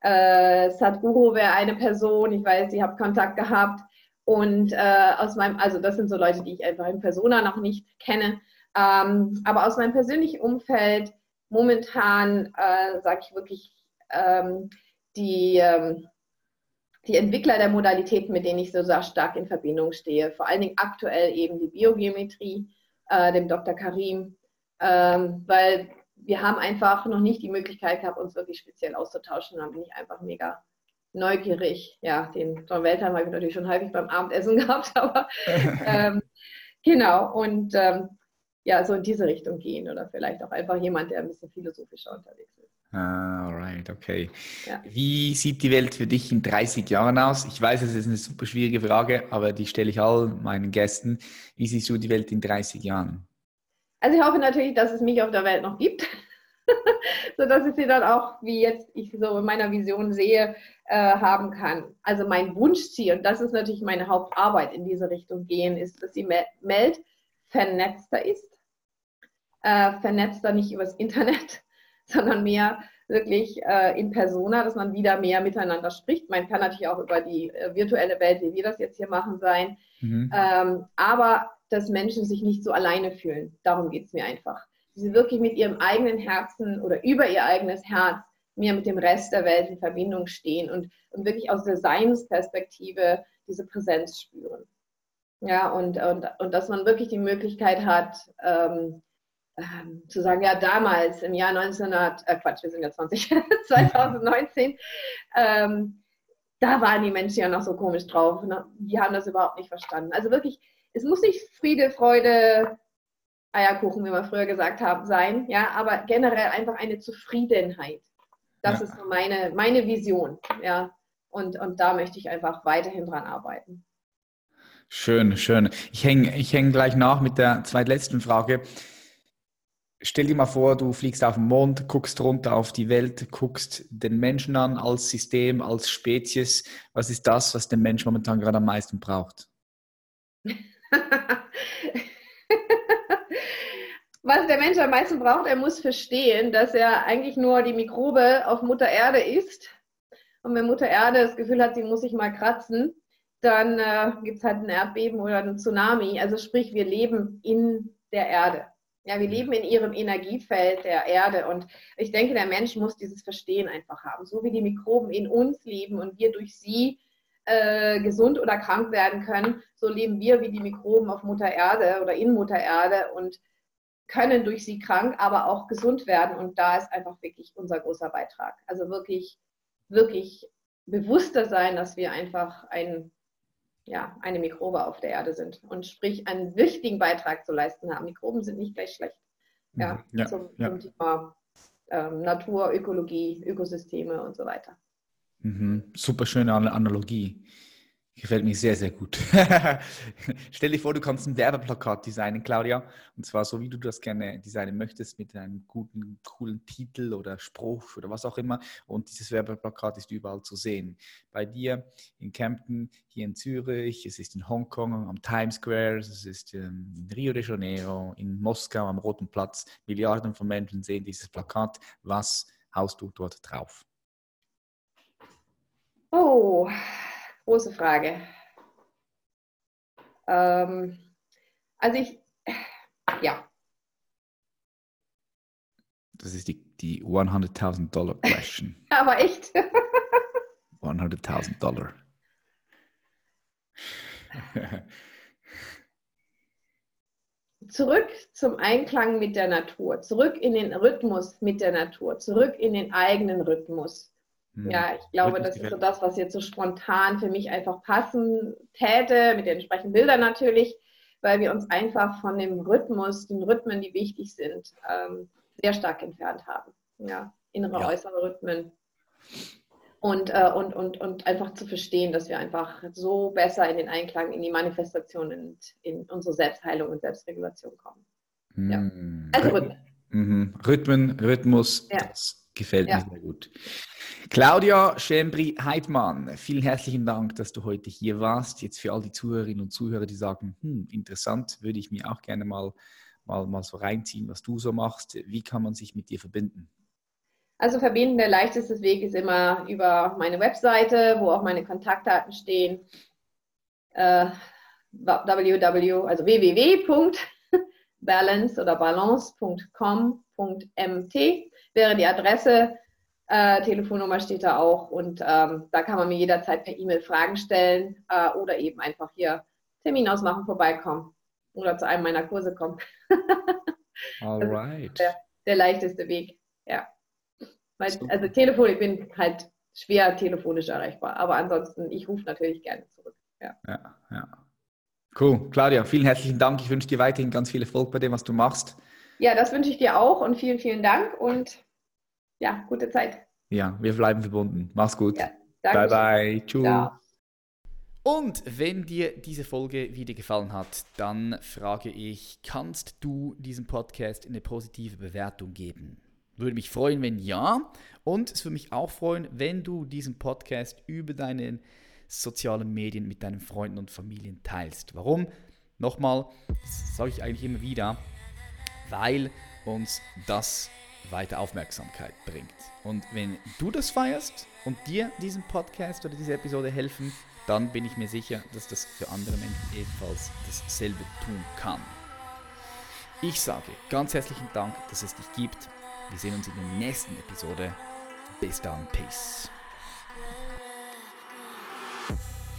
äh, Sadhguru wäre eine Person, ich weiß, ihr habt Kontakt gehabt. Und äh, aus meinem, also das sind so Leute, die ich einfach in Persona noch nicht kenne, ähm, aber aus meinem persönlichen Umfeld momentan äh, sage ich wirklich ähm, die ähm, die Entwickler der Modalitäten, mit denen ich so sehr stark in Verbindung stehe. Vor allen Dingen aktuell eben die Biogeometrie, äh, dem Dr. Karim, ähm, weil wir haben einfach noch nicht die Möglichkeit gehabt, uns wirklich speziell auszutauschen. Da bin ich einfach mega neugierig. Ja, den John Weltham habe ich natürlich schon häufig beim Abendessen gehabt, aber ähm, genau. Und ähm, ja, so in diese Richtung gehen oder vielleicht auch einfach jemand, der ein bisschen philosophischer unterwegs ist. Ah, alright, okay. Ja. Wie sieht die Welt für dich in 30 Jahren aus? Ich weiß, es ist eine super schwierige Frage, aber die stelle ich all meinen Gästen. Wie siehst du die Welt in 30 Jahren? Also ich hoffe natürlich, dass es mich auf der Welt noch gibt, sodass ich sie dann auch, wie jetzt ich so in meiner Vision sehe, äh, haben kann. Also mein Wunschziel, und das ist natürlich meine Hauptarbeit in diese Richtung gehen, ist, dass die Welt vernetzter ist äh, vernetzter, nicht übers Internet, sondern mehr wirklich äh, in Persona, dass man wieder mehr miteinander spricht. Man kann natürlich auch über die äh, virtuelle Welt, wie wir das jetzt hier machen, sein. Mhm. Ähm, aber dass Menschen sich nicht so alleine fühlen. Darum geht es mir einfach. Sie wirklich mit ihrem eigenen Herzen oder über ihr eigenes Herz mehr mit dem Rest der Welt in Verbindung stehen und, und wirklich aus der Seinsperspektive diese Präsenz spüren. Ja, und, und, und dass man wirklich die Möglichkeit hat, ähm, ähm, zu sagen, ja, damals im Jahr 1900, äh, Quatsch, wir sind ja 20, 2019, ähm, da waren die Menschen ja noch so komisch drauf. Ne? Die haben das überhaupt nicht verstanden. Also wirklich, es muss nicht Friede, Freude, Eierkuchen, wie wir früher gesagt haben, sein, ja, aber generell einfach eine Zufriedenheit. Das ja. ist so meine, meine Vision, ja. Und, und da möchte ich einfach weiterhin dran arbeiten. Schön, schön. Ich hänge ich häng gleich nach mit der zweitletzten Frage. Stell dir mal vor, du fliegst auf den Mond, guckst runter auf die Welt, guckst den Menschen an als System, als Spezies. Was ist das, was der Mensch momentan gerade am meisten braucht? was der Mensch am meisten braucht, er muss verstehen, dass er eigentlich nur die Mikrobe auf Mutter Erde ist. Und wenn Mutter Erde das Gefühl hat, sie muss sich mal kratzen, dann äh, gibt es halt ein Erdbeben oder ein Tsunami. Also sprich, wir leben in der Erde. Ja, wir leben in ihrem Energiefeld der Erde und ich denke, der Mensch muss dieses Verstehen einfach haben. So wie die Mikroben in uns leben und wir durch sie äh, gesund oder krank werden können, so leben wir wie die Mikroben auf Mutter Erde oder in Mutter Erde und können durch sie krank, aber auch gesund werden. Und da ist einfach wirklich unser großer Beitrag. Also wirklich, wirklich bewusster sein, dass wir einfach ein ja, eine Mikrobe auf der Erde sind und sprich einen wichtigen Beitrag zu leisten haben. Mikroben sind nicht gleich schlecht. Ja, mhm. ja, zum, ja. zum, Thema ähm, Natur, Ökologie, Ökosysteme und so weiter. Mhm. Super schöne Analogie. Gefällt mir sehr, sehr gut. Stell dir vor, du kannst ein Werbeplakat designen, Claudia. Und zwar so, wie du das gerne designen möchtest, mit einem guten, coolen Titel oder Spruch oder was auch immer. Und dieses Werbeplakat ist überall zu sehen. Bei dir in Kempten, hier in Zürich, es ist in Hongkong am Times Square, es ist ähm, in Rio de Janeiro, in Moskau am Roten Platz. Milliarden von Menschen sehen dieses Plakat. Was haust du dort drauf? Oh, Große Frage. Ähm, also ich, ja. Das ist die, die 100.000 Dollar Question. Aber echt? 100.000 Dollar. zurück zum Einklang mit der Natur, zurück in den Rhythmus mit der Natur, zurück in den eigenen Rhythmus. Hm. Ja, ich glaube, das ist so das, was jetzt so spontan für mich einfach passen täte, mit den entsprechenden Bildern natürlich, weil wir uns einfach von dem Rhythmus, den Rhythmen, die wichtig sind, ähm, sehr stark entfernt haben. Ja, innere, ja. äußere Rhythmen. Und, äh, und, und, und einfach zu verstehen, dass wir einfach so besser in den Einklang, in die Manifestation und in unsere Selbstheilung und Selbstregulation kommen. Ja. Hm. Also Rhythmen. Mhm. Rhythmen, Rhythmus, ja. das gefällt ja. mir sehr gut. Claudia Schembri-Heidmann, vielen herzlichen Dank, dass du heute hier warst. Jetzt für all die Zuhörerinnen und Zuhörer, die sagen, hm, interessant, würde ich mir auch gerne mal, mal, mal so reinziehen, was du so machst. Wie kann man sich mit dir verbinden? Also verbinden, der leichteste Weg ist immer über meine Webseite, wo auch meine Kontaktdaten stehen. Äh, www, also www.balance oder balance.com.mt wäre die Adresse. Äh, Telefonnummer steht da auch und ähm, da kann man mir jederzeit per E-Mail Fragen stellen äh, oder eben einfach hier Termin ausmachen, vorbeikommen oder zu einem meiner Kurse kommen. Alright. Der, der, leichteste Weg, ja. Weil, also Telefon, ich bin halt schwer telefonisch erreichbar, aber ansonsten, ich rufe natürlich gerne zurück. Ja. ja, ja. Cool. Claudia, vielen herzlichen Dank. Ich wünsche dir weiterhin ganz viel Erfolg bei dem, was du machst. Ja, das wünsche ich dir auch und vielen, vielen Dank und ja, gute Zeit. Ja, wir bleiben verbunden. Mach's gut. Ja, bye, bye. Tschüss. Und wenn dir diese Folge wieder gefallen hat, dann frage ich, kannst du diesem Podcast eine positive Bewertung geben? Würde mich freuen, wenn ja. Und es würde mich auch freuen, wenn du diesen Podcast über deine sozialen Medien mit deinen Freunden und Familien teilst. Warum? Nochmal, das sage ich eigentlich immer wieder, weil uns das weiter Aufmerksamkeit bringt. Und wenn du das feierst und dir diesen Podcast oder diese Episode helfen, dann bin ich mir sicher, dass das für andere Menschen ebenfalls dasselbe tun kann. Ich sage ganz herzlichen Dank, dass es dich gibt. Wir sehen uns in der nächsten Episode. Bis dann, Peace.